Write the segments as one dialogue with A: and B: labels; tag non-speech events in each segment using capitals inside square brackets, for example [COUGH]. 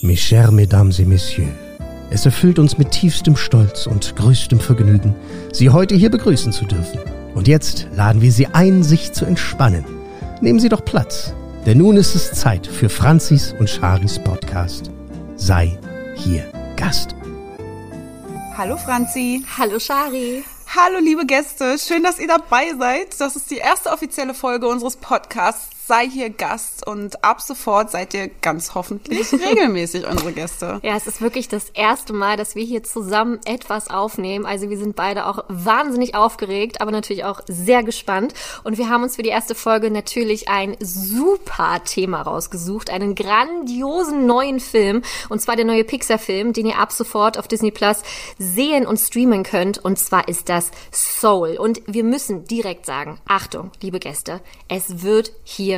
A: Mes chers Mesdames et Messieurs, es erfüllt uns mit tiefstem Stolz und größtem Vergnügen, Sie heute hier begrüßen zu dürfen. Und jetzt laden wir Sie ein, sich zu entspannen. Nehmen Sie doch Platz, denn nun ist es Zeit für Franzis und Charis Podcast. Sei hier Gast.
B: Hallo Franzi.
C: Hallo Shari.
B: Hallo liebe Gäste, schön, dass ihr dabei seid. Das ist die erste offizielle Folge unseres Podcasts sei hier Gast und ab sofort seid ihr ganz hoffentlich [LAUGHS] regelmäßig unsere Gäste.
C: Ja, es ist wirklich das erste Mal, dass wir hier zusammen etwas aufnehmen. Also wir sind beide auch wahnsinnig aufgeregt, aber natürlich auch sehr gespannt. Und wir haben uns für die erste Folge natürlich ein super Thema rausgesucht, einen grandiosen neuen Film. Und zwar der neue Pixar-Film, den ihr ab sofort auf Disney Plus sehen und streamen könnt. Und zwar ist das Soul. Und wir müssen direkt sagen, Achtung, liebe Gäste, es wird hier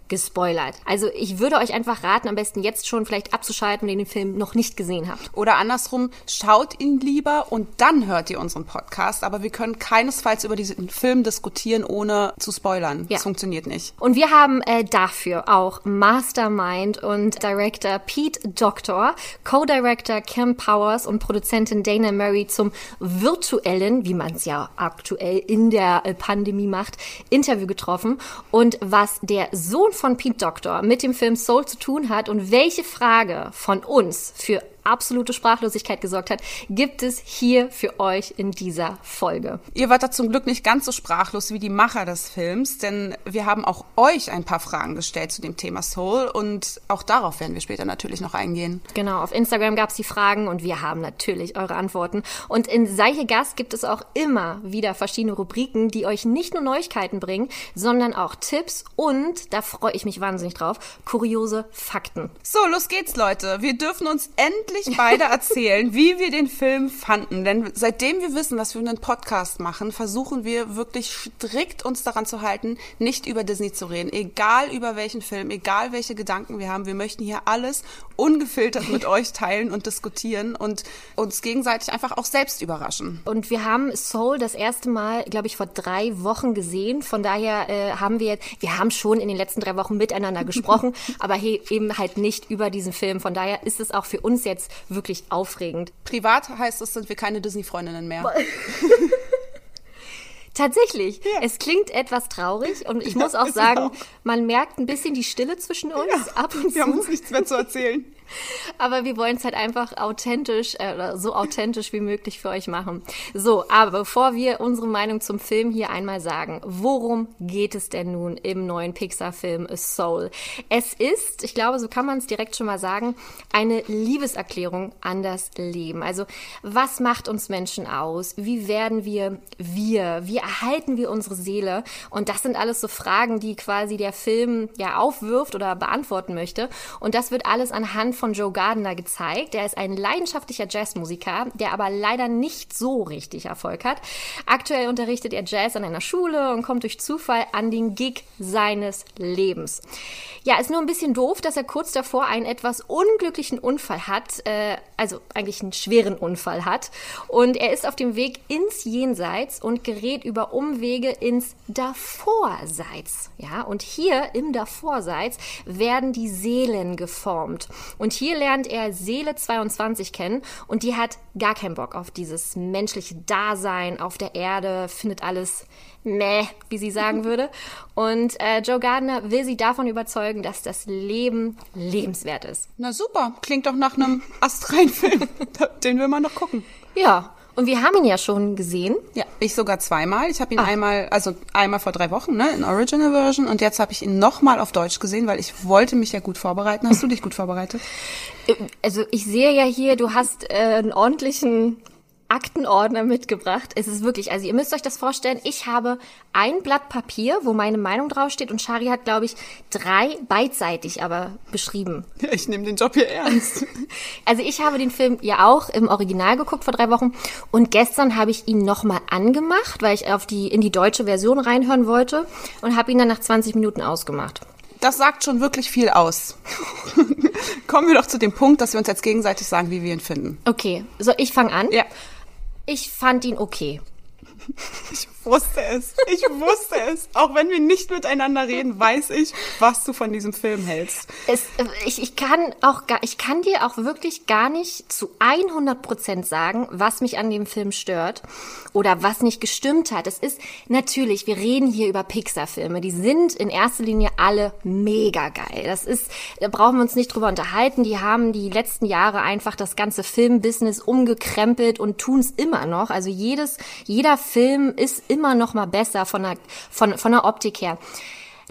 C: gespoilert. Also ich würde euch einfach raten, am besten jetzt schon vielleicht abzuschalten, wenn ihr den Film noch nicht gesehen habt.
B: Oder andersrum, schaut ihn lieber und dann hört ihr unseren Podcast. Aber wir können keinesfalls über diesen Film diskutieren, ohne zu spoilern. Ja. Das funktioniert nicht.
C: Und wir haben äh, dafür auch Mastermind und Director Pete Doctor, Co-Director Kim Powers und Produzentin Dana Murray zum virtuellen, wie man es ja aktuell in der äh, Pandemie macht, Interview getroffen. Und was der Sohn von Pete Doctor mit dem Film Soul zu tun hat und welche Frage von uns für absolute Sprachlosigkeit gesorgt hat, gibt es hier für euch in dieser Folge.
B: Ihr wart da zum Glück nicht ganz so sprachlos wie die Macher des Films, denn wir haben auch euch ein paar Fragen gestellt zu dem Thema Soul und auch darauf werden wir später natürlich noch eingehen.
C: Genau, auf Instagram gab es die Fragen und wir haben natürlich eure Antworten. Und in Seiche Gast gibt es auch immer wieder verschiedene Rubriken, die euch nicht nur Neuigkeiten bringen, sondern auch Tipps und, da freue ich mich wahnsinnig drauf, kuriose Fakten.
B: So, los geht's, Leute. Wir dürfen uns endlich endlich beide erzählen, wie wir den Film fanden. Denn seitdem wir wissen, dass wir einen Podcast machen, versuchen wir wirklich strikt uns daran zu halten, nicht über Disney zu reden. Egal über welchen Film, egal welche Gedanken wir haben. Wir möchten hier alles ungefiltert mit euch teilen und diskutieren und uns gegenseitig einfach auch selbst überraschen.
C: Und wir haben Soul das erste Mal, glaube ich, vor drei Wochen gesehen. Von daher äh, haben wir jetzt, wir haben schon in den letzten drei Wochen miteinander gesprochen, [LAUGHS] aber hey, eben halt nicht über diesen Film. Von daher ist es auch für uns jetzt jetzt wirklich aufregend.
B: Privat heißt es, sind wir keine Disney-Freundinnen mehr. [LAUGHS]
C: Tatsächlich. Ja. Es klingt etwas traurig und ich ja, muss auch sagen, auch. man merkt ein bisschen die Stille zwischen uns ja, ab und
B: wir zu. Wir haben uns nichts mehr zu erzählen. [LAUGHS]
C: Aber wir wollen es halt einfach authentisch, äh, so authentisch wie möglich für euch machen. So, aber bevor wir unsere Meinung zum Film hier einmal sagen, worum geht es denn nun im neuen Pixar-Film Soul? Es ist, ich glaube, so kann man es direkt schon mal sagen, eine Liebeserklärung an das Leben. Also, was macht uns Menschen aus? Wie werden wir wir? Wie erhalten wir unsere Seele? Und das sind alles so Fragen, die quasi der Film ja aufwirft oder beantworten möchte. Und das wird alles anhand von Joe Gardner gezeigt. Er ist ein leidenschaftlicher Jazzmusiker, der aber leider nicht so richtig Erfolg hat. Aktuell unterrichtet er Jazz an einer Schule und kommt durch Zufall an den Gig seines Lebens. Ja, ist nur ein bisschen doof, dass er kurz davor einen etwas unglücklichen Unfall hat, äh, also eigentlich einen schweren Unfall hat. Und er ist auf dem Weg ins Jenseits und gerät über Umwege ins Davorseits. Ja, und hier im Davorseits werden die Seelen geformt. Und und hier lernt er Seele 22 kennen und die hat gar keinen Bock auf dieses menschliche Dasein auf der Erde, findet alles meh, wie sie sagen [LAUGHS] würde. Und äh, Joe Gardner will sie davon überzeugen, dass das Leben lebenswert ist.
B: Na super, klingt doch nach einem astreinen Film. [LAUGHS] Den will man noch gucken.
C: Ja, und wir haben ihn ja schon gesehen.
B: Ja, ich sogar zweimal. Ich habe ihn Ach. einmal, also einmal vor drei Wochen, ne, in Original Version und jetzt habe ich ihn nochmal auf Deutsch gesehen, weil ich wollte mich ja gut vorbereiten. Hast du dich gut vorbereitet? [LAUGHS]
C: Also ich sehe ja hier, du hast äh, einen ordentlichen Aktenordner mitgebracht. Es ist wirklich, also ihr müsst euch das vorstellen, ich habe ein Blatt Papier, wo meine Meinung draufsteht und Shari hat, glaube ich, drei beidseitig aber beschrieben.
B: Ja, ich nehme den Job hier ernst. [LAUGHS]
C: also ich habe den Film ja auch im Original geguckt vor drei Wochen und gestern habe ich ihn nochmal angemacht, weil ich auf die, in die deutsche Version reinhören wollte und habe ihn dann nach 20 Minuten ausgemacht.
B: Das sagt schon wirklich viel aus. [LAUGHS] Kommen wir doch zu dem Punkt, dass wir uns jetzt gegenseitig sagen, wie wir ihn finden.
C: Okay, so ich fange an.
B: Ja.
C: Ich fand ihn okay.
B: Ich wusste es. Ich wusste es. Auch wenn wir nicht miteinander reden, weiß ich, was du von diesem Film hältst.
C: Es, äh, ich, ich kann auch gar, ich kann dir auch wirklich gar nicht zu 100 Prozent sagen, was mich an dem Film stört oder was nicht gestimmt hat. Es ist natürlich, wir reden hier über Pixar-Filme. Die sind in erster Linie alle mega geil. Das ist, da brauchen wir uns nicht drüber unterhalten. Die haben die letzten Jahre einfach das ganze Filmbusiness umgekrempelt und tun es immer noch. Also jedes, jeder Film ist immer noch mal besser von der, von, von der Optik her.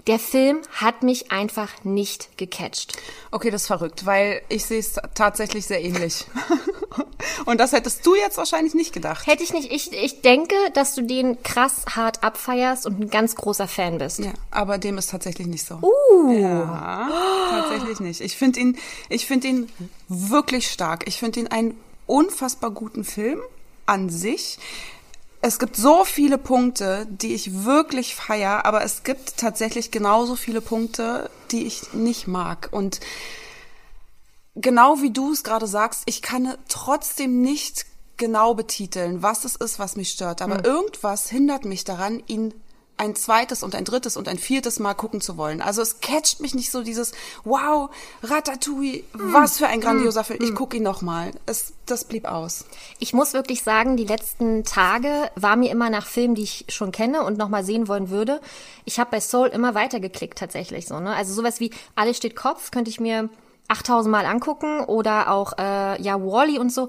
C: Der Film hat mich einfach nicht gecatcht.
B: Okay, das ist verrückt, weil ich sehe es tatsächlich sehr ähnlich. [LAUGHS] Und das hättest du jetzt wahrscheinlich nicht gedacht.
C: Hätte ich nicht. Ich, ich denke, dass du den krass hart abfeierst und ein ganz großer Fan bist.
B: Ja, aber dem ist tatsächlich nicht so.
C: Uh.
B: Ja, tatsächlich nicht. Ich finde ihn, ich finde ihn wirklich stark. Ich finde ihn einen unfassbar guten Film an sich es gibt so viele Punkte, die ich wirklich feier, aber es gibt tatsächlich genauso viele Punkte, die ich nicht mag. Und genau wie du es gerade sagst, ich kann trotzdem nicht genau betiteln, was es ist, was mich stört. Aber mhm. irgendwas hindert mich daran, ihn ein zweites und ein drittes und ein viertes Mal gucken zu wollen. Also es catcht mich nicht so dieses Wow, Ratatouille, mm. was für ein grandioser mm. Film. Ich gucke ihn noch mal. Es, das blieb aus.
C: Ich muss wirklich sagen, die letzten Tage war mir immer nach Filmen, die ich schon kenne und noch mal sehen wollen würde. Ich habe bei Soul immer weitergeklickt tatsächlich so. Ne? Also sowas wie Alles steht Kopf könnte ich mir 8000 Mal angucken oder auch äh, ja Wally -E und so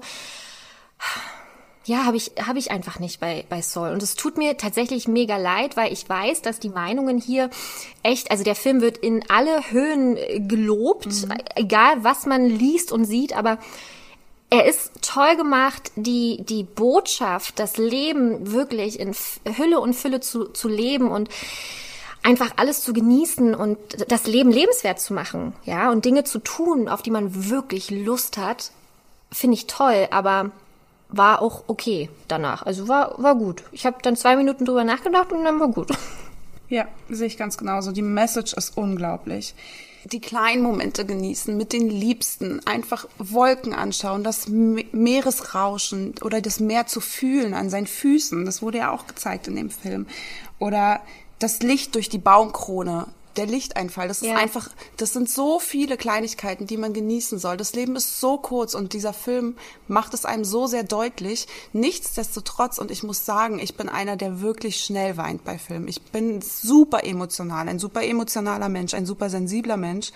C: ja, habe ich, hab ich einfach nicht bei, bei Soul. Und es tut mir tatsächlich mega leid, weil ich weiß, dass die Meinungen hier echt, also der Film wird in alle Höhen äh, gelobt, mhm. egal was man liest und sieht, aber er ist toll gemacht, die, die Botschaft, das Leben wirklich in Hülle und Fülle zu, zu leben und einfach alles zu genießen und das Leben lebenswert zu machen, ja, und Dinge zu tun, auf die man wirklich Lust hat, finde ich toll, aber war auch okay danach. Also war, war gut. Ich habe dann zwei Minuten drüber nachgedacht und dann war gut.
B: Ja, sehe ich ganz genauso. Die Message ist unglaublich. Die kleinen Momente genießen, mit den Liebsten, einfach Wolken anschauen, das Meeresrauschen oder das Meer zu fühlen an seinen Füßen. Das wurde ja auch gezeigt in dem Film. Oder das Licht durch die Baumkrone der Lichteinfall. Das ist ja. einfach, das sind so viele Kleinigkeiten, die man genießen soll. Das Leben ist so kurz und dieser Film macht es einem so sehr deutlich. Nichtsdestotrotz, und ich muss sagen, ich bin einer, der wirklich schnell weint bei Filmen. Ich bin super emotional, ein super emotionaler Mensch, ein super sensibler Mensch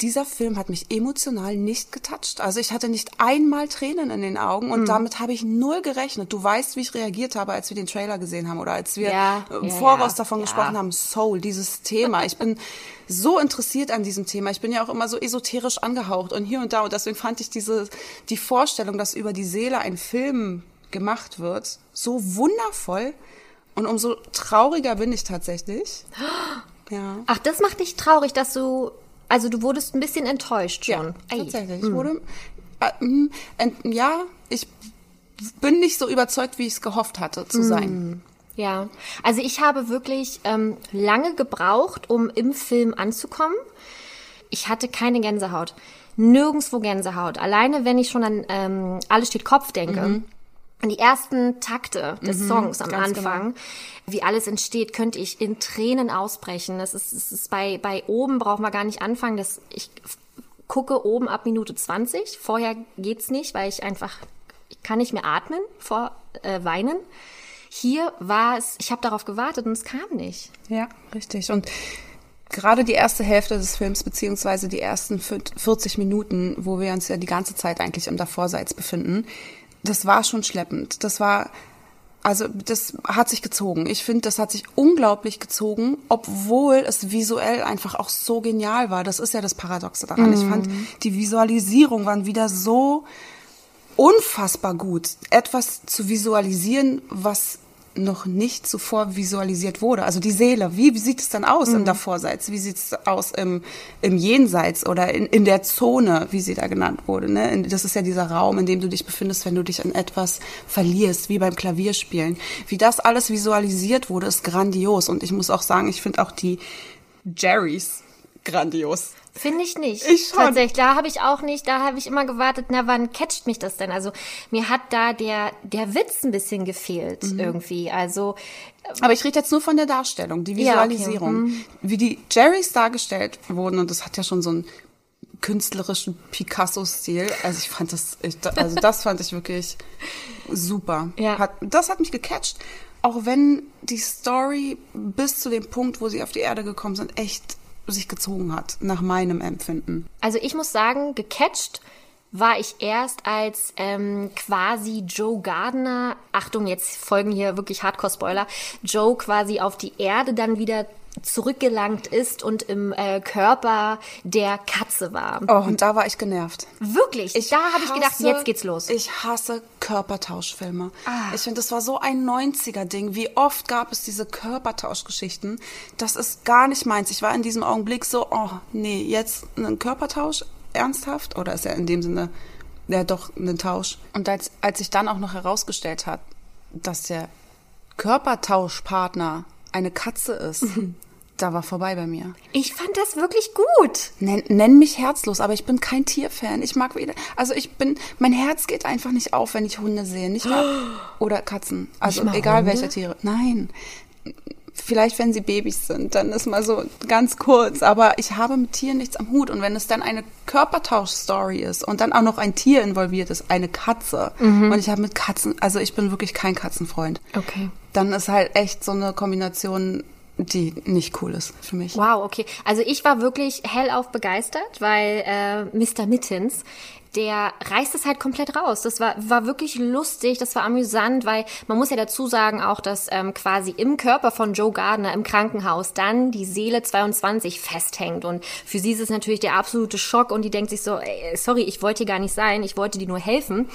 B: dieser Film hat mich emotional nicht getoucht. Also ich hatte nicht einmal Tränen in den Augen und mhm. damit habe ich null gerechnet. Du weißt, wie ich reagiert habe, als wir den Trailer gesehen haben oder als wir
C: ja,
B: im
C: ja,
B: Voraus
C: ja,
B: davon gesprochen haben, Soul, dieses Thema. Ich bin [LAUGHS] so interessiert an diesem Thema. Ich bin ja auch immer so esoterisch angehaucht und hier und da und deswegen fand ich diese die Vorstellung, dass über die Seele ein Film gemacht wird, so wundervoll und umso trauriger bin ich tatsächlich. [GASPS]
C: Ja. Ach, das macht dich traurig, dass du also du wurdest ein bisschen enttäuscht schon. Ja,
B: tatsächlich. Ich hm. wurde, äh, hm, ja, ich bin nicht so überzeugt, wie ich es gehofft hatte zu sein. Hm.
C: Ja, also ich habe wirklich ähm, lange gebraucht, um im Film anzukommen. Ich hatte keine Gänsehaut. Nirgendwo Gänsehaut. Alleine, wenn ich schon an ähm, Alles steht Kopf denke. Mhm. Die ersten Takte des mhm, Songs am Anfang, genau. wie alles entsteht, könnte ich in Tränen ausbrechen. Das ist, das ist bei, bei oben braucht man gar nicht anfangen. Das, ich gucke oben ab Minute 20. Vorher geht's nicht, weil ich einfach, ich kann nicht mehr atmen vor äh, Weinen. Hier war es, ich habe darauf gewartet und es kam nicht.
B: Ja, richtig. Und gerade die erste Hälfte des Films, beziehungsweise die ersten 40 Minuten, wo wir uns ja die ganze Zeit eigentlich im Davorseits befinden, das war schon schleppend. Das war, also das hat sich gezogen. Ich finde, das hat sich unglaublich gezogen, obwohl es visuell einfach auch so genial war. Das ist ja das Paradoxe daran. Mm. Ich fand, mhm. die Visualisierung waren wieder so unfassbar gut, etwas zu visualisieren, was noch nicht zuvor visualisiert wurde. Also die Seele, wie, wie sieht es dann aus mhm. im Davorseits? Wie sieht es aus im, im Jenseits oder in, in der Zone, wie sie da genannt wurde? Ne? Das ist ja dieser Raum, in dem du dich befindest, wenn du dich in etwas verlierst, wie beim Klavierspielen. Wie das alles visualisiert wurde, ist grandios. Und ich muss auch sagen, ich finde auch die Jerrys grandios.
C: Finde ich nicht.
B: Ich schon.
C: Tatsächlich, da habe ich auch nicht, da habe ich immer gewartet, na wann catcht mich das denn? Also mir hat da der, der Witz ein bisschen gefehlt
B: Mhm.
C: irgendwie. Also
B: Aber ich rede jetzt nur von der Darstellung, die
C: Ja, okay.
B: Visualisierung. Wie die Jerrys dargestellt wurden, und das hat ja schon so einen künstlerischen Picasso-Stil. Also ich fand das, ich, also das fand ich wirklich super.
C: Ja.
B: Hat, das hat mich gecatcht. Auch wenn die Story bis zu dem Punkt, wo sie auf die Erde gekommen sind, echt sich gezogen hat, nach meinem Empfinden.
C: Also ich muss sagen, gecatcht war ich erst als ähm, quasi Joe Gardner, Achtung, jetzt folgen hier wirklich Hardcore-Spoiler, Joe quasi auf die Erde dann wieder zurückgelangt ist und im äh, Körper der Katze war.
B: Oh, und da war ich genervt.
C: Wirklich, da habe ich gedacht, jetzt geht's los. Ah.
B: Ich hasse Körpertauschfilme. Ich finde, das war so ein 90er-Ding. Wie oft gab es diese Körpertauschgeschichten? Das ist gar nicht meins. Ich war in diesem Augenblick so, oh, nee, jetzt einen Körpertausch? Ernsthaft? Oder ist ja in dem Sinne, ja doch, ein Tausch. Und als, als sich dann auch noch herausgestellt hat, dass der Körpertauschpartner eine Katze ist, [LAUGHS] da war vorbei bei mir.
C: Ich fand das wirklich gut.
B: Nenn, nenn mich herzlos, aber ich bin kein Tierfan. Ich mag weder, also ich bin, mein Herz geht einfach nicht auf, wenn ich Hunde sehe, nicht mal, [GASPS] oder Katzen. Also egal welche Tiere. Nein. Vielleicht, wenn sie Babys sind, dann ist mal so ganz kurz. Aber ich habe mit Tieren nichts am Hut. Und wenn es dann eine Körpertausch-Story ist und dann auch noch ein Tier involviert ist, eine Katze. Und ich habe mit Katzen, also ich bin wirklich kein Katzenfreund.
C: Okay.
B: Dann ist halt echt so eine Kombination, die nicht cool ist für mich.
C: Wow, okay. Also ich war wirklich hellauf begeistert, weil äh, Mr. Mittens, der reißt es halt komplett raus. Das war, war wirklich lustig, das war amüsant, weil man muss ja dazu sagen auch, dass ähm, quasi im Körper von Joe Gardner im Krankenhaus dann die Seele 22 festhängt. Und für sie ist es natürlich der absolute Schock und die denkt sich so, ey, sorry, ich wollte hier gar nicht sein, ich wollte dir nur helfen.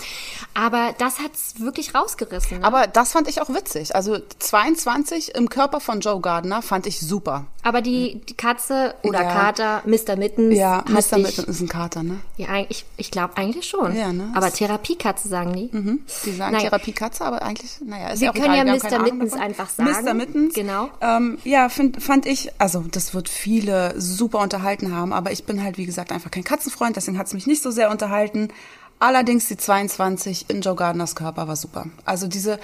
C: Aber das hat's wirklich rausgerissen. Ne?
B: Aber das fand ich auch witzig. Also 22 im Körper von Joe Gardner fand ich super.
C: Aber die, die Katze oder
B: Ja.
C: Kater, Mr. Mittens,
B: Ja, Mr.
C: dich-
B: Mitten ist ein Kater, ne?
C: Ja, eigentlich- ich glaube eigentlich schon.
B: Ja, ne?
C: Aber Therapiekatze sagen die.
B: Die sagen
C: Naja.
B: Therapiekatze, aber eigentlich, naja, ist
C: Wir
B: ja auch
C: können
B: egal,
C: ja Mr. Mittens einfach sagen.
B: Mr. Mittens.
C: Genau.
B: Ähm, ja, find, fand ich, also das wird viele super unterhalten haben, aber ich bin halt, wie gesagt, einfach kein Katzenfreund, deswegen hat es mich nicht so sehr unterhalten. Allerdings die 22 in Joe Gardners Körper war super. Also diese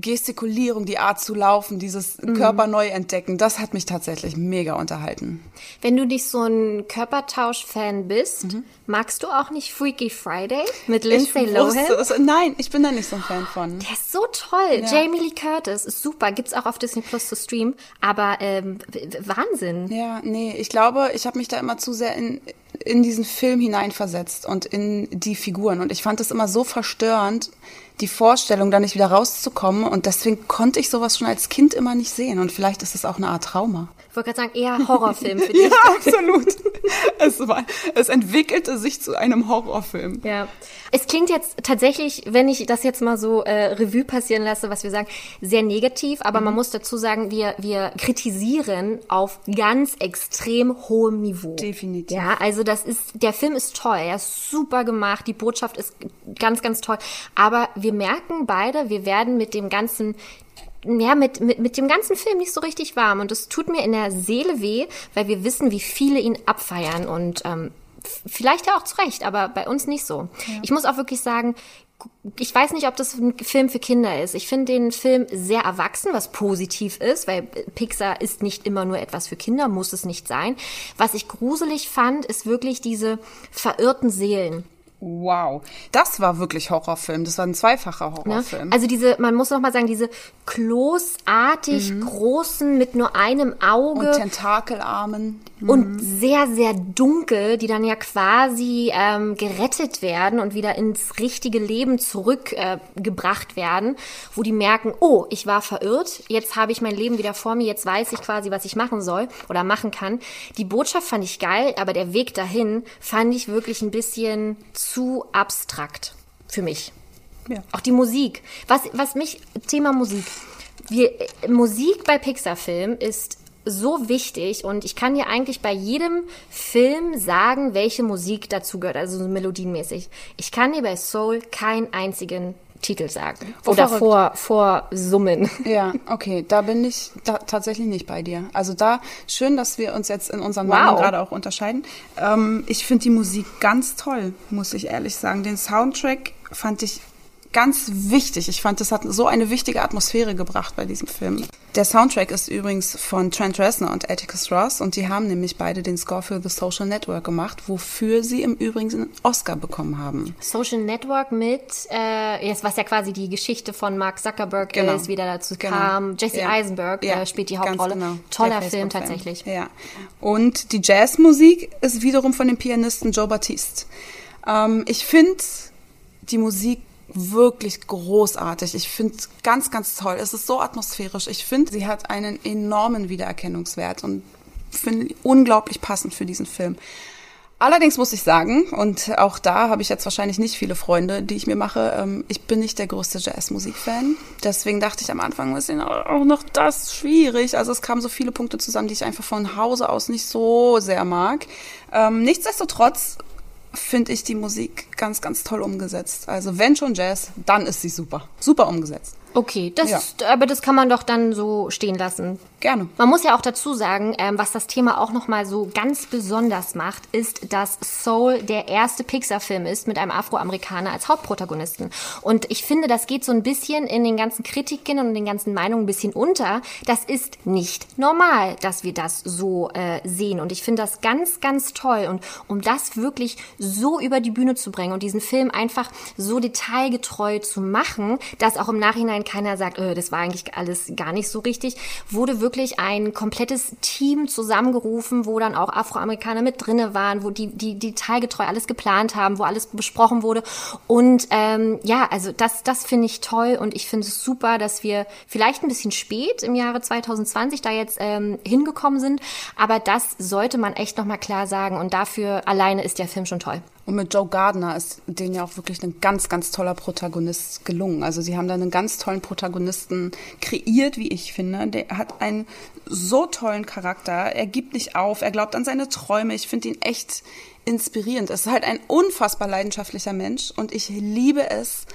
B: Gestikulierung, die Art zu laufen, dieses
C: Mhm.
B: Körper neu entdecken, das hat mich tatsächlich mega unterhalten.
C: Wenn du nicht so ein Körpertausch-Fan bist,
B: Mhm.
C: magst du auch nicht Freaky Friday mit Lindsay Lohan?
B: wusste. Nein, ich bin da nicht so ein Fan von.
C: Der ist so toll. Jamie Lee Curtis ist super. Gibt's auch auf Disney Plus zu streamen. Aber ähm, Wahnsinn.
B: Ja, nee, ich glaube, ich habe mich da immer zu sehr in, in diesen Film hineinversetzt und in die Figuren. Und ich fand es immer so verstörend, die Vorstellung, da nicht wieder rauszukommen. Und deswegen konnte ich sowas schon als Kind immer nicht sehen. Und vielleicht ist es auch eine Art Trauma.
C: Ich wollte gerade sagen, eher Horrorfilm für [LAUGHS] dich.
B: Ja, absolut. es, war, es entwickelte sich zu einem Horrorfilm.
C: Ja. Es klingt jetzt tatsächlich, wenn ich das jetzt mal so äh, Revue passieren lasse, was wir sagen, sehr negativ, aber
B: Mhm.
C: man muss dazu sagen, wir, wir kritisieren auf ganz extrem hohem Niveau.
B: Definitiv.
C: Ja, also das ist, der Film ist toll, er ist super gemacht, die Botschaft ist ganz, ganz toll, aber wir merken beide, wir werden mit dem ganzen ja, mit, mit, mit dem ganzen Film nicht so richtig warm. Und es tut mir in der Seele weh, weil wir wissen, wie viele ihn abfeiern. Und ähm, vielleicht ja auch zu Recht, aber bei uns nicht so. Ich muss auch wirklich sagen, ich weiß nicht, ob das ein Film für Kinder ist. Ich finde den Film sehr erwachsen, was positiv ist, weil Pixar ist nicht immer nur etwas für Kinder, muss es nicht sein. Was ich gruselig fand, ist wirklich diese verirrten Seelen.
B: Wow. Das war wirklich Horrorfilm. Das war ein zweifacher
C: Ne?
B: Horrorfilm.
C: Also diese, man muss noch mal sagen, diese klosartig großen mit nur einem Auge
B: und Tentakelarmen.
C: und sehr, sehr dunkel, die dann ja quasi ähm, gerettet werden und wieder ins richtige Leben zurückgebracht äh, werden, wo die merken, oh, ich war verirrt, jetzt habe ich mein Leben wieder vor mir, jetzt weiß ich quasi, was ich machen soll oder machen kann. Die Botschaft fand ich geil, aber der Weg dahin fand ich wirklich ein bisschen zu abstrakt für mich.
B: Ja.
C: Auch die Musik. Was, was mich, Thema Musik. Wir, äh, Musik bei Pixar-Filmen ist so wichtig und ich kann dir eigentlich bei jedem Film sagen, welche Musik dazu gehört, also so melodienmäßig. Ich kann dir bei Soul keinen einzigen Titel sagen
B: Oh,
C: oder
B: verrückt.
C: vor, vor Summen. [LAUGHS]
B: Ja, okay, da bin ich da tatsächlich nicht bei dir. Also da schön, dass wir uns jetzt in unseren
C: Wow.
B: Meinungen gerade auch unterscheiden. Ähm, ich finde die Musik ganz toll, muss ich ehrlich sagen. Den Soundtrack fand ich ganz wichtig. Ich fand, das hat so eine wichtige Atmosphäre gebracht bei diesem Film. Der Soundtrack ist übrigens von Trent Reznor und Atticus Ross und die haben nämlich beide den Score für The Social Network gemacht, wofür sie im Übrigen einen Oscar bekommen haben.
C: Social Network mit, äh, jetzt, was ja quasi die Geschichte von Mark Zuckerberg
B: Genau.
C: ist, wie der dazu
B: Genau.
C: kam. Jesse
B: Ja.
C: Eisenberg
B: Ja,
C: äh, spielt die Hauptrolle.
B: genau.
C: Toller Film tatsächlich.
B: Ja. Und die Jazzmusik ist wiederum von dem Pianisten Joe Baptiste. Ähm, ich finde die Musik wirklich großartig. Ich finde ganz, ganz toll. Es ist so atmosphärisch. Ich finde, sie hat einen enormen Wiedererkennungswert und finde unglaublich passend für diesen Film. Allerdings muss ich sagen, und auch da habe ich jetzt wahrscheinlich nicht viele Freunde, die ich mir mache, ähm, ich bin nicht der größte Jazzmusik-Fan. Deswegen dachte ich am Anfang ein bisschen auch noch das schwierig. Also es kamen so viele Punkte zusammen, die ich einfach von Hause aus nicht so sehr mag. Ähm, nichtsdestotrotz finde ich die Musik ganz, ganz toll umgesetzt. Also wenn schon Jazz, dann ist sie super. Super umgesetzt.
C: Okay, das,
B: Ja.
C: aber das kann man doch dann so stehen lassen.
B: Gerne.
C: Man muss ja auch dazu sagen, ähm, was das Thema auch nochmal so ganz besonders macht, ist, dass Soul der erste Pixar-Film ist mit einem Afroamerikaner als Hauptprotagonisten. Und ich finde, das geht so ein bisschen in den ganzen Kritiken und den ganzen Meinungen ein bisschen unter. Das ist nicht normal, dass wir das so äh, sehen. Und ich finde das ganz, ganz toll. Und um das wirklich so über die Bühne zu bringen und diesen Film einfach so detailgetreu zu machen, dass auch im Nachhinein keiner sagt, äh, das war eigentlich alles gar nicht so richtig, wurde wirklich ein komplettes Team zusammengerufen, wo dann auch Afroamerikaner mit drinne waren, wo die, die detailgetreu alles geplant haben, wo alles besprochen wurde. Und ähm, ja, also das, das finde ich toll und ich finde es super, dass wir vielleicht ein bisschen spät im Jahre 2020 da jetzt ähm, hingekommen sind, aber das sollte man echt nochmal klar sagen und dafür alleine ist der Film schon toll.
B: Und mit Joe Gardner ist denen ja auch wirklich ein ganz, ganz toller Protagonist gelungen. Also sie haben da einen ganz tollen Protagonisten kreiert, wie ich finde. Der hat einen so tollen Charakter. Er gibt nicht auf, er glaubt an seine Träume. Ich finde ihn echt inspirierend. Es ist halt ein unfassbar leidenschaftlicher Mensch und ich liebe es,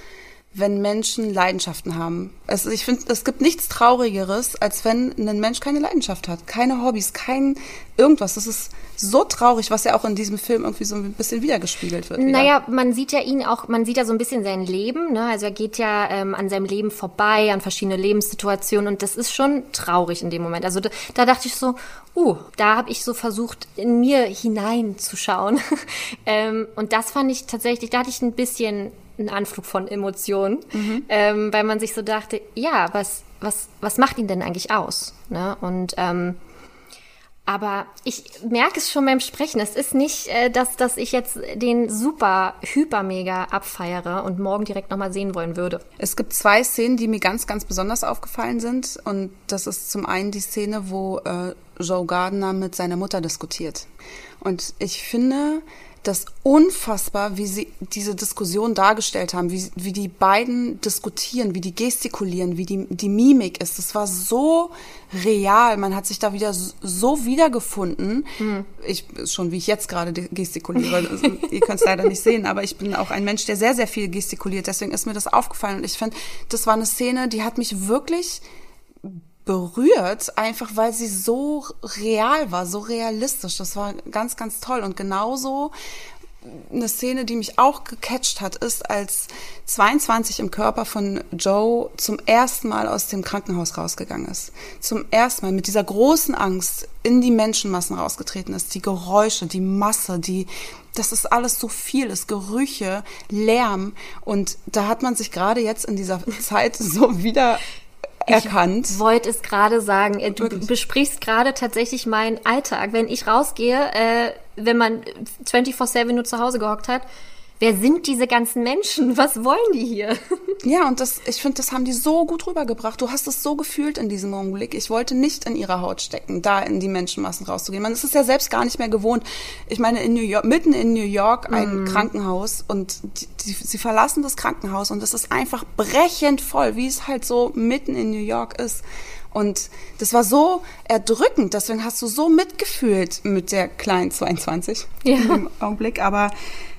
B: wenn Menschen Leidenschaften haben. Es, ich finde, es gibt nichts Traurigeres, als wenn ein Mensch keine Leidenschaft hat, keine Hobbys, kein irgendwas. Das ist so traurig, was ja auch in diesem Film irgendwie so ein bisschen wiedergespiegelt wird.
C: Naja, man sieht ja ihn auch, man sieht ja so ein bisschen sein Leben, ne? Also er geht ja ähm, an seinem Leben vorbei, an verschiedene Lebenssituationen und das ist schon traurig in dem Moment. Also da, da dachte ich so, uh, da habe ich so versucht, in mir hineinzuschauen. [LAUGHS] ähm, und das fand ich tatsächlich, da hatte ich ein bisschen einen Anflug von Emotionen, ähm, weil man sich so dachte, ja, was, was, was macht ihn denn eigentlich aus? Ne? Und ähm, aber ich merke es schon beim Sprechen. Es ist nicht, äh, dass, dass ich jetzt den super, hyper, mega abfeiere und morgen direkt nochmal sehen wollen würde.
B: Es gibt zwei Szenen, die mir ganz, ganz besonders aufgefallen sind. Und das ist zum einen die Szene, wo äh, Joe Gardner mit seiner Mutter diskutiert. Und ich finde das unfassbar, wie sie diese Diskussion dargestellt haben, wie, wie die beiden diskutieren, wie die gestikulieren, wie die, die Mimik ist. Das war so real. Man hat sich da wieder so- wiedergefunden. Ich, schon wie ich jetzt gerade gestikuliere. Also, ihr könnt es [LAUGHS] leider nicht sehen, aber ich bin auch ein Mensch, der sehr, sehr viel gestikuliert. Deswegen ist mir das aufgefallen. Und ich finde, das war eine Szene, die hat mich wirklich berührt, einfach weil sie so real war, so realistisch. Das war ganz, ganz toll. Und genauso eine Szene, die mich auch gecatcht hat, ist, als 22 im Körper von Joe zum ersten Mal aus dem Krankenhaus rausgegangen ist. Zum ersten Mal mit dieser großen Angst in die Menschenmassen rausgetreten ist. Die Geräusche, die Masse, die, das ist alles so viel, es Gerüche, Lärm. Und da hat man sich gerade jetzt in dieser [LAUGHS] Zeit so wieder erkannt.
C: Ich wollte es gerade sagen. Äh, Du
B: Wirklich?
C: besprichst gerade tatsächlich meinen Alltag. Wenn ich rausgehe, äh, wenn man 24-7 nur zu Hause gehockt hat, wer sind diese ganzen Menschen? Was wollen die hier? [LAUGHS]
B: Ja, und das, ich finde, das haben die so gut rübergebracht. Du hast es so gefühlt in diesem Augenblick. Ich wollte nicht in ihrer Haut stecken, da in die Menschenmassen rauszugehen. Man ist es ja selbst gar nicht mehr gewohnt. Ich meine, in New York, mitten in New York ein Krankenhaus und die, die, sie verlassen das Krankenhaus und es ist einfach brechend voll, wie es halt so mitten in New York ist. Und das war so erdrückend, deswegen hast du so mitgefühlt mit der kleinen 22
C: Ja.
B: im Augenblick. Aber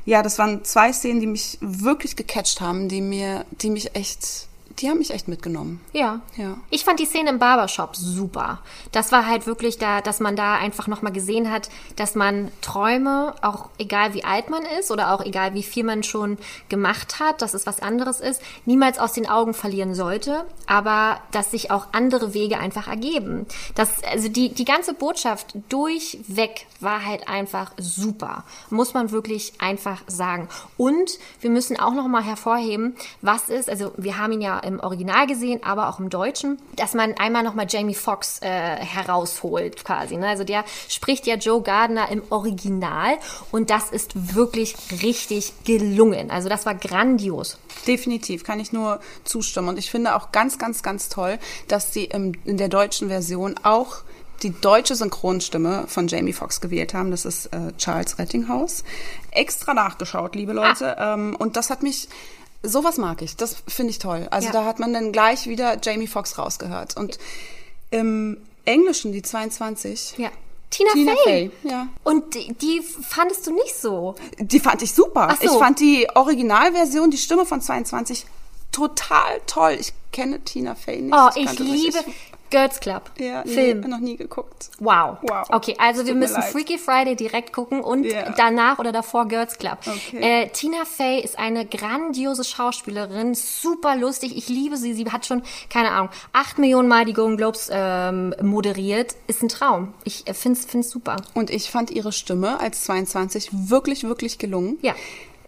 B: ja, das waren zwei Szenen, die mich wirklich gecatcht haben, die mir, die mich echt, die haben mich echt mitgenommen.
C: Ja.
B: Ja.
C: Ich fand die Szene im Barbershop super. Das war halt wirklich da, dass man da einfach nochmal gesehen hat, dass man Träume, auch egal wie alt man ist oder auch egal wie viel man schon gemacht hat, dass es was anderes ist, niemals aus den Augen verlieren sollte, aber dass sich auch andere Wege einfach ergeben. Das, also die, die ganze Botschaft durchweg war halt einfach super. Muss man wirklich einfach sagen. Und wir müssen auch nochmal hervorheben, was ist, also wir haben ihn ja im Original gesehen, aber auch im Deutschen, dass man einmal nochmal Jamie Foxx äh, herausholt quasi. Ne? Also der spricht ja Joe Gardner im Original und das ist wirklich richtig gelungen. Also das war grandios.
B: Definitiv, kann ich nur zustimmen. Und ich finde auch ganz, ganz, ganz toll, dass sie im, in der deutschen Version auch die deutsche Synchronstimme von Jamie Foxx gewählt haben. Das ist äh, Charles Rettinghaus. Extra nachgeschaut, liebe Leute. Ähm, und das hat mich, sowas mag ich. Das finde ich toll. Also
C: Ja.
B: da hat man dann gleich wieder Jamie Foxx rausgehört. Und im Englischen, die 22,
C: Ja. Tina,
B: Tina
C: Fey.
B: Fey, ja.
C: Und die, die fandest du nicht so.
B: Die fand ich super.
C: So.
B: Ich fand die Originalversion, die Stimme von 22, total toll. Ich kenne Tina Fey nicht.
C: Oh, ich
B: sie
C: liebe
B: nicht.
C: Girls Club.
B: Ja, nee,
C: Film.
B: noch nie geguckt.
C: Wow.
B: Wow.
C: Okay, also wir müssen
B: leid.
C: Freaky Friday direkt gucken und
B: Ja.
C: danach oder davor Girls Club.
B: Okay.
C: Äh, Tina Fey ist eine grandiose Schauspielerin, super lustig. Ich liebe sie. Sie hat schon, keine Ahnung, acht Millionen Mal die Golden Globes ähm, moderiert. Ist ein Traum. Ich äh, finde es super.
B: Und ich fand ihre Stimme als 22 wirklich, wirklich gelungen.
C: Ja.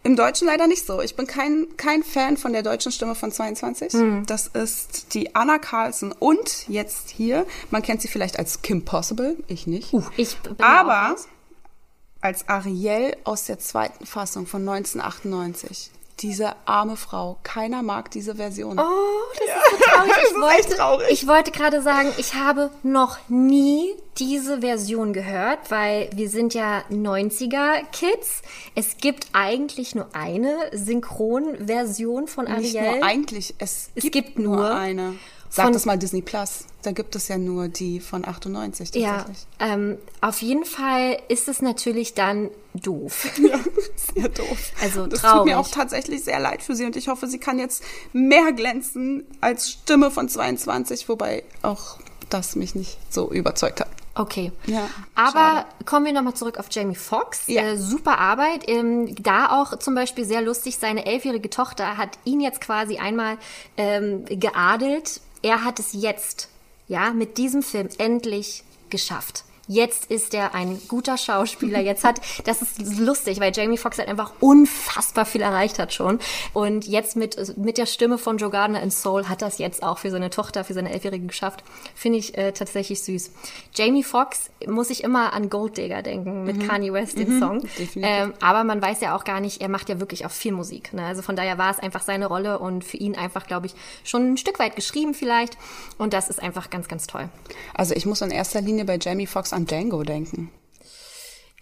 B: Im Deutschen leider nicht so. Ich bin kein, kein Fan von der deutschen Stimme von 22.
C: Hm.
B: Das ist die Anna Carlson und jetzt hier, man kennt sie vielleicht als Kim Possible, ich nicht.
C: Ich da auch
B: Aber als Ariel aus der zweiten Fassung von 1998. Diese arme Frau. Keiner mag diese Version.
C: Oh, das ist so traurig.
B: Das
C: Ich
B: ist
C: wollte,
B: echt traurig.
C: ich wollte gerade sagen, ich habe noch nie diese Version gehört, weil wir sind ja 90er-Kids. Es gibt eigentlich nur eine Synchronversion von
B: Nicht
C: Ariel.
B: nur eigentlich, es,
C: Es
B: gibt,
C: gibt
B: nur
C: nur
B: eine. Sag
C: von-
B: das mal Disney Plus. Da gibt es ja nur die von 98
C: ja,
B: tatsächlich.
C: ähm, auf jeden Fall ist es natürlich dann doof. [LAUGHS]
B: Ja, sehr doof.
C: Also
B: das tut
C: traurig.
B: mir auch tatsächlich sehr leid für sie und ich hoffe, sie kann jetzt mehr glänzen als Stimme von 22, wobei auch das mich nicht so überzeugt hat.
C: Okay.
B: Ja,
C: Aber kommen wir nochmal zurück auf Jamie Foxx.
B: Ja.
C: Äh, super Arbeit. Ähm, da auch zum Beispiel sehr lustig, seine elfjährige Tochter hat ihn jetzt quasi einmal ähm, geadelt. Er hat es jetzt, ja, mit diesem Film endlich geschafft. Jetzt ist er ein guter Schauspieler. Jetzt hat, das ist lustig, weil Jamie Foxx halt einfach unfassbar viel erreicht hat schon. Und jetzt mit, mit der Stimme von Joe Gardner in Soul hat das jetzt auch für seine Tochter, für seine Elfjährige geschafft. Finde ich äh, tatsächlich süß. Jamie Foxx muss ich immer an Gold Digger denken mit Kanye West, den Song.
B: definitiv.
C: Ähm, aber man weiß ja auch gar nicht, er macht ja wirklich auch viel Musik. Ne? Also von daher war es einfach seine Rolle und für ihn einfach, glaube ich, schon ein Stück weit geschrieben vielleicht. Und das ist einfach ganz, ganz toll.
B: Also ich muss in erster Linie bei Jamie Foxx an Django denken.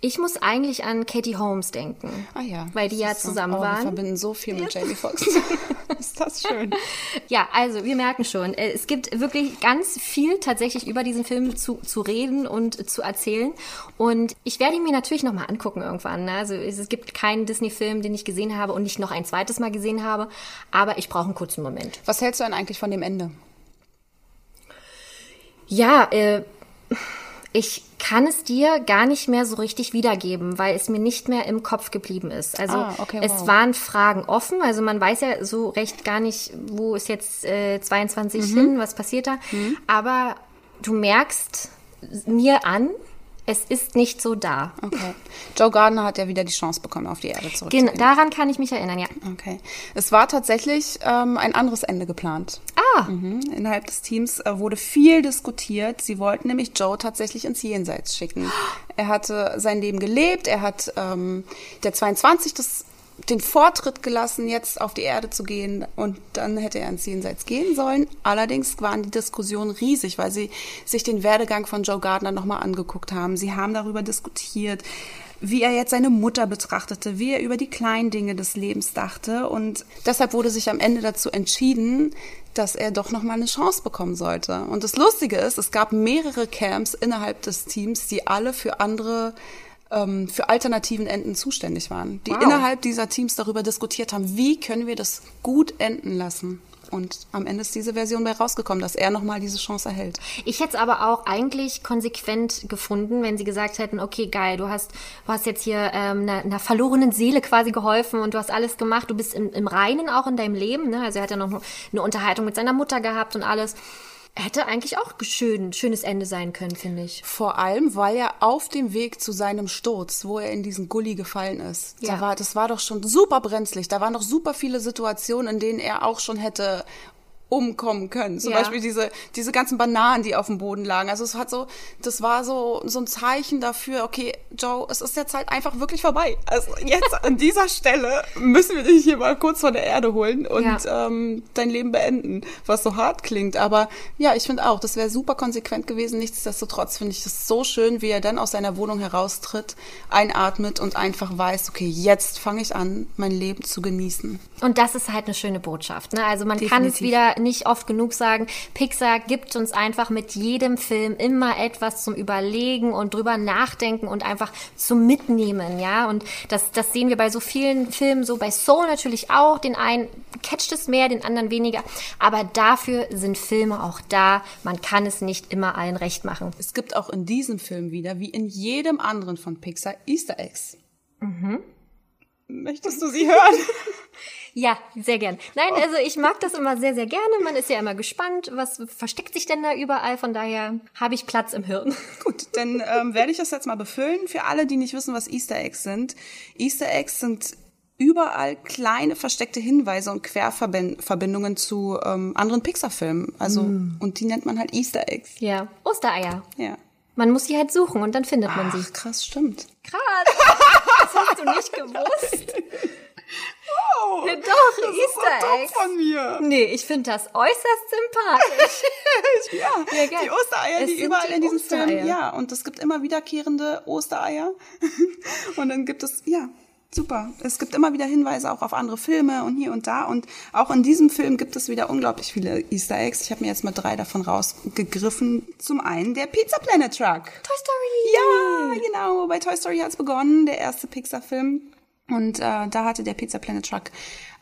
C: Ich muss eigentlich an Katie Holmes denken.
B: Ah ja.
C: Weil die ja zusammen
B: oh, Wir
C: waren.
B: verbinden so viel mit Jamie Foxx. [LAUGHS] ist das schön.
C: Ja, also wir merken schon, äh, es gibt wirklich ganz viel tatsächlich über diesen Film zu, zu reden und zu erzählen. Und ich werde ihn mir natürlich nochmal angucken irgendwann. ne? Also es gibt keinen Disney-Film, den ich gesehen habe und nicht noch ein zweites Mal gesehen habe. Aber ich brauche einen kurzen Moment.
B: Was hältst du denn eigentlich von dem Ende?
C: Ja, äh, ich kann es dir gar nicht mehr so richtig wiedergeben, weil es mir nicht mehr im Kopf geblieben ist. Also
B: Ah, okay,
C: es
B: wow.
C: waren Fragen offen, also man weiß ja so recht gar nicht, wo ist jetzt äh, 22
B: Mhm.
C: hin, was passiert da. Aber du merkst mir an, es ist nicht so da.
B: Okay. Joe Gardner hat ja wieder die Chance bekommen, auf die Erde
C: Gen
B: zurückzugehen.
C: daran kann ich mich erinnern, ja.
B: Okay. Es war tatsächlich ähm, ein anderes Ende geplant.
C: Ah,
B: Mhm. Innerhalb des Teams äh, wurde viel diskutiert. Sie wollten nämlich Joe tatsächlich ins Jenseits schicken. Er hatte sein Leben gelebt. Er hat ähm, der 22 das, den Vortritt gelassen, jetzt auf die Erde zu gehen. Und dann hätte er ins Jenseits gehen sollen. Allerdings waren die Diskussionen riesig, weil sie sich den Werdegang von Joe Gardner nochmal angeguckt haben. Sie haben darüber diskutiert. wie er jetzt seine Mutter betrachtete, wie er über die kleinen Dinge des Lebens dachte. Und deshalb wurde sich am Ende dazu entschieden, dass er doch noch mal eine Chance bekommen sollte. Und das Lustige ist, es gab mehrere Camps innerhalb des Teams, die alle für andere ähm, für alternativen Enden zuständig waren, die
C: Wow.
B: innerhalb dieser Teams darüber diskutiert haben, wie können wir das gut enden lassen. Und am Ende ist diese Version bei rausgekommen, dass er nochmal diese Chance erhält.
C: Ich hätte es aber auch eigentlich konsequent gefunden, wenn sie gesagt hätten, okay, geil, du hast, du hast jetzt hier ähm, einer, einer verlorenen Seele quasi geholfen und du hast alles gemacht, du bist im, im Reinen auch in deinem Leben. Ne? Also er hat ja noch eine Unterhaltung mit seiner Mutter gehabt und alles. Hätte eigentlich auch schön, schönes Ende sein können, finde ich.
B: Vor allem, weil er auf dem Weg zu seinem Sturz, wo er in diesen Gully gefallen ist,
C: Ja.
B: da war, das war doch schon super brenzlig. Da waren noch super viele Situationen, in denen er auch schon hätte umkommen können. Zum
C: Ja.
B: Beispiel diese, diese ganzen Bananen, die auf dem Boden lagen. Also es hat so, das war so, so ein Zeichen dafür, okay, Joe, es ist jetzt halt einfach wirklich vorbei. Also jetzt an dieser Stelle müssen wir dich hier mal kurz von der Erde holen und
C: Ja.
B: ähm, dein Leben beenden, was so hart klingt. Aber ja, ich finde auch, das wäre super konsequent gewesen. Nichtsdestotrotz finde ich es so schön, wie er dann aus seiner Wohnung heraustritt, einatmet und einfach weiß, okay, jetzt fange ich an, mein Leben zu genießen.
C: Und das ist halt eine schöne Botschaft. Ne? Also man kann es wieder nicht oft genug sagen. Pixar gibt uns einfach mit jedem Film immer etwas zum Überlegen und drüber nachdenken und einfach zum Mitnehmen. Ja, und das, das sehen wir bei so vielen Filmen, so bei Soul natürlich auch. Den einen catcht es mehr, den anderen weniger. Aber dafür sind Filme auch da. Man kann es nicht immer allen recht machen.
B: Es gibt auch in diesem Film wieder, wie in jedem anderen von Pixar, Easter Eggs. Möchtest du sie hören? [LAUGHS]
C: Ja, sehr gern. Nein, also ich mag das immer sehr, sehr gerne. Man ist ja immer gespannt, was versteckt sich denn da überall. Von daher habe ich Platz im Hirn. [LAUGHS]
B: Gut, dann ähm, werde ich das jetzt mal befüllen für alle, die nicht wissen, was Easter Eggs sind. Easter Eggs sind überall kleine versteckte Hinweise und Querverbindungen zu ähm, anderen Pixar-Filmen. Also und die nennt man halt Easter Eggs.
C: Ja, Ostereier.
B: Ja.
C: Man muss sie halt suchen und dann findet man sie.
B: Ach, krass, stimmt.
C: Krass. Das hast du nicht gewusst.
B: Oh,
C: Ja, Doch, Easter Eggs.
B: von mir.
C: Nee, ich finde das äußerst sympathisch. [LAUGHS]
B: Ja,
C: Ja, geil.
B: die Ostereier,
C: Es
B: die überall
C: die
B: in diesem
C: Ostereier.
B: Film. Ja, und es gibt immer wiederkehrende Ostereier. [LAUGHS] und dann gibt es, ja, super. Es gibt immer wieder Hinweise auch auf andere Filme und hier und da. Und auch in diesem Film gibt es wieder unglaublich viele Easter Eggs. Ich habe mir jetzt mal drei davon rausgegriffen. Zum einen der Pizza Planet Truck.
C: Toy Story.
B: Ja, genau. Bei Toy Story hat's begonnen, der erste Pixar-Film. Und äh, da hatte der Pizza Planet Truck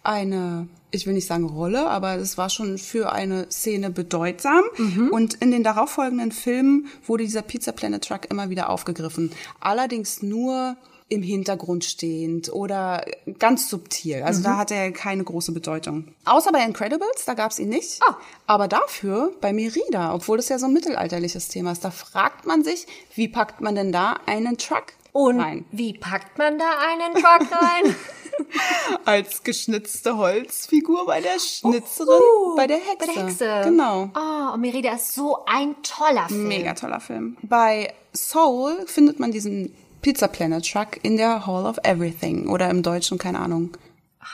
B: eine, ich will nicht sagen Rolle, aber es war schon für eine Szene bedeutsam. Und in den darauffolgenden Filmen wurde dieser Pizza Planet Truck immer wieder aufgegriffen. Allerdings nur im Hintergrund stehend oder ganz subtil. Also da hat er keine große Bedeutung. Außer bei Incredibles, da gab's ihn nicht.
C: Ah.
B: Aber dafür bei Merida, obwohl das ja so ein mittelalterliches Thema ist, da fragt man sich, wie packt man denn da einen Truck
C: Und
B: rein?
C: wie packt man da einen Truck rein? [LAUGHS]
B: Als geschnitzte Holzfigur bei der Schnitzerin,
C: Uh,
B: bei der Hexe.
C: Bei der Hexe.
B: Genau.
C: Oh, und Merida ist so ein toller Film.
B: Mega toller Film. Bei Soul findet man diesen Pizza Planet Truck in der Hall of Everything oder im Deutschen, keine Ahnung.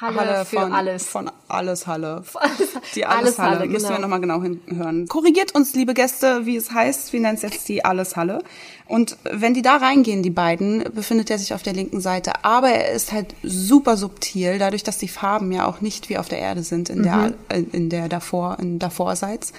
C: Halle, für
B: von,
C: alles. [LAUGHS]
B: Von alles Halle. Die alles,
C: alles
B: Halle.
C: Halle,
B: Müssen wir
C: genau.
B: nochmal genau hinhören. Korrigiert uns, liebe Gäste, wie es heißt. Wir nennen es jetzt die Alles Halle. Und wenn die da reingehen, die beiden, befindet er sich auf der linken Seite. Aber er ist halt super subtil, dadurch, dass die Farben ja auch nicht wie auf der Erde sind, in
C: Mhm.
B: der, in, in der davor, in davorseits.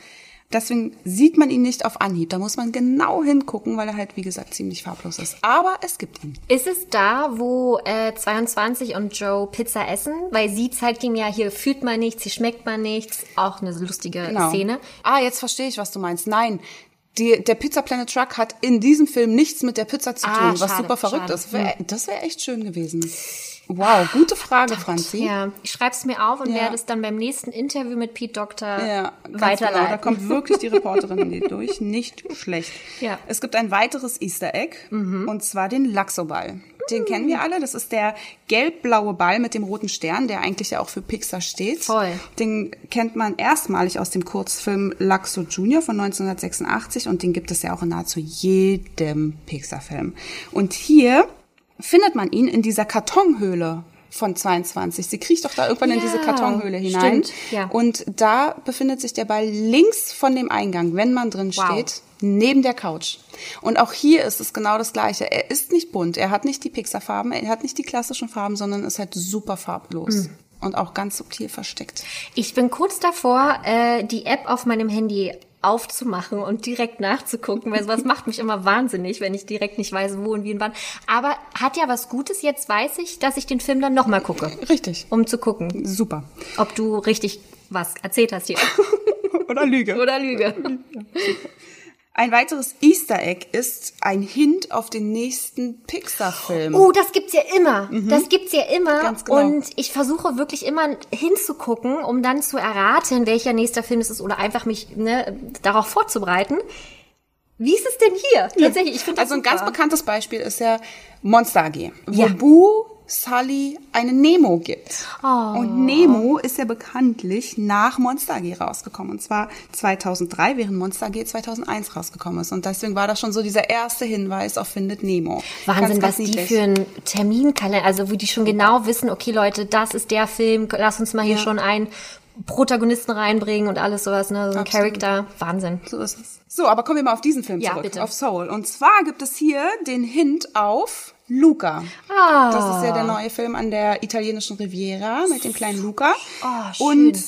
B: Deswegen sieht man ihn nicht auf Anhieb. Da muss man genau hingucken, weil er halt, wie gesagt, ziemlich farblos ist. Aber es gibt ihn.
C: Ist es da, wo äh, 22 und Joe Pizza essen? Weil sie zeigt ihm ja, hier fühlt man nichts, hier schmeckt man nichts. Auch eine lustige
B: Genau.
C: Szene.
B: Ah, jetzt verstehe ich, was du meinst. Nein, die, der Pizza Planet Truck hat in diesem Film nichts mit der Pizza zu tun,
C: Ah,
B: was
C: schade,
B: super verrückt
C: schade.
B: ist. Wär, das wäre echt schön gewesen. Wow, gute Frage, Franzi.
C: Ja, ich schreibe es mir auf und
B: Ja.
C: werde es dann beim nächsten Interview mit Pete Doctor
B: Ja,
C: weiterleiten.
B: Genau, da kommt wirklich die Reporterin [LAUGHS] durch. Nicht schlecht.
C: Ja.
B: Es gibt ein weiteres Easter Egg, und zwar den Laxo-Ball. Den kennen wir alle. Das ist der gelb-blaue Ball mit dem roten Stern, der eigentlich ja auch für Pixar steht.
C: Voll.
B: Den kennt man erstmalig aus dem Kurzfilm Laxo Junior von 1986 und den gibt es ja auch in nahezu jedem Pixar-Film. Und hier findet man ihn in dieser Kartonhöhle von 22. Sie kriecht doch da irgendwann in
C: Ja,
B: diese Kartonhöhle hinein.
C: stimmt, ja.
B: Und da befindet sich der Ball links von dem Eingang, wenn man drin
C: Wow.
B: steht, neben der Couch. Und auch hier ist es genau das Gleiche. Er ist nicht bunt, er hat nicht die Pixar-Farben, er hat nicht die klassischen Farben, sondern ist halt super farblos.
C: Mhm.
B: Und auch ganz subtil versteckt.
C: Ich bin kurz davor, äh, die App auf meinem Handy aufzumachen und direkt nachzugucken, weil sowas macht mich immer wahnsinnig, wenn ich direkt nicht weiß, wo und wie und wann. Aber hat ja was Gutes. Jetzt weiß ich, dass ich den Film dann nochmal gucke,
B: Richtig.
C: um zu gucken,
B: Super.
C: ob du richtig was erzählt hast hier. [LAUGHS]
B: Oder Lüge.
C: Oder Lüge.
B: Ein weiteres Easter Egg ist ein Hint auf den nächsten Pixar-Film.
C: Oh, das gibt's ja immer. Das gibt's ja immer.
B: Mhm. Ganz genau.
C: Und ich versuche wirklich immer hinzugucken, um dann zu erraten, welcher nächster Film es ist oder einfach mich ne, darauf vorzubereiten. Wie ist es denn hier? Tatsächlich, ich finde
B: Also ein
C: super.
B: ganz bekanntes Beispiel ist ja Monster AG, wo
C: Ja.
B: Boo Sully eine Nemo gibt.
C: Oh.
B: Und Nemo ist ja bekanntlich nach Monster AG rausgekommen. Und zwar 2003, während Monster AG 2001 rausgekommen ist. Und deswegen war das schon so dieser erste Hinweis auf Findet Nemo.
C: Wahnsinn,
B: Ganz, ganz
C: was die
B: niedlich.
C: für einen Terminkalender, also wo die schon genau wissen, okay Leute, das ist der Film, lass uns mal hier
B: Ja.
C: schon einen Protagonisten reinbringen und alles sowas, ne, so ein
B: Absolut.
C: Charakter. Wahnsinn.
B: So ist es. So, aber kommen wir mal auf diesen Film
C: Ja,
B: zurück,
C: bitte.
B: auf Soul. Und zwar gibt es hier den Hint auf Luca.
C: Ah.
B: Das ist ja der neue Film an der italienischen Riviera mit dem kleinen Luca.
C: Oh, schön.
B: Und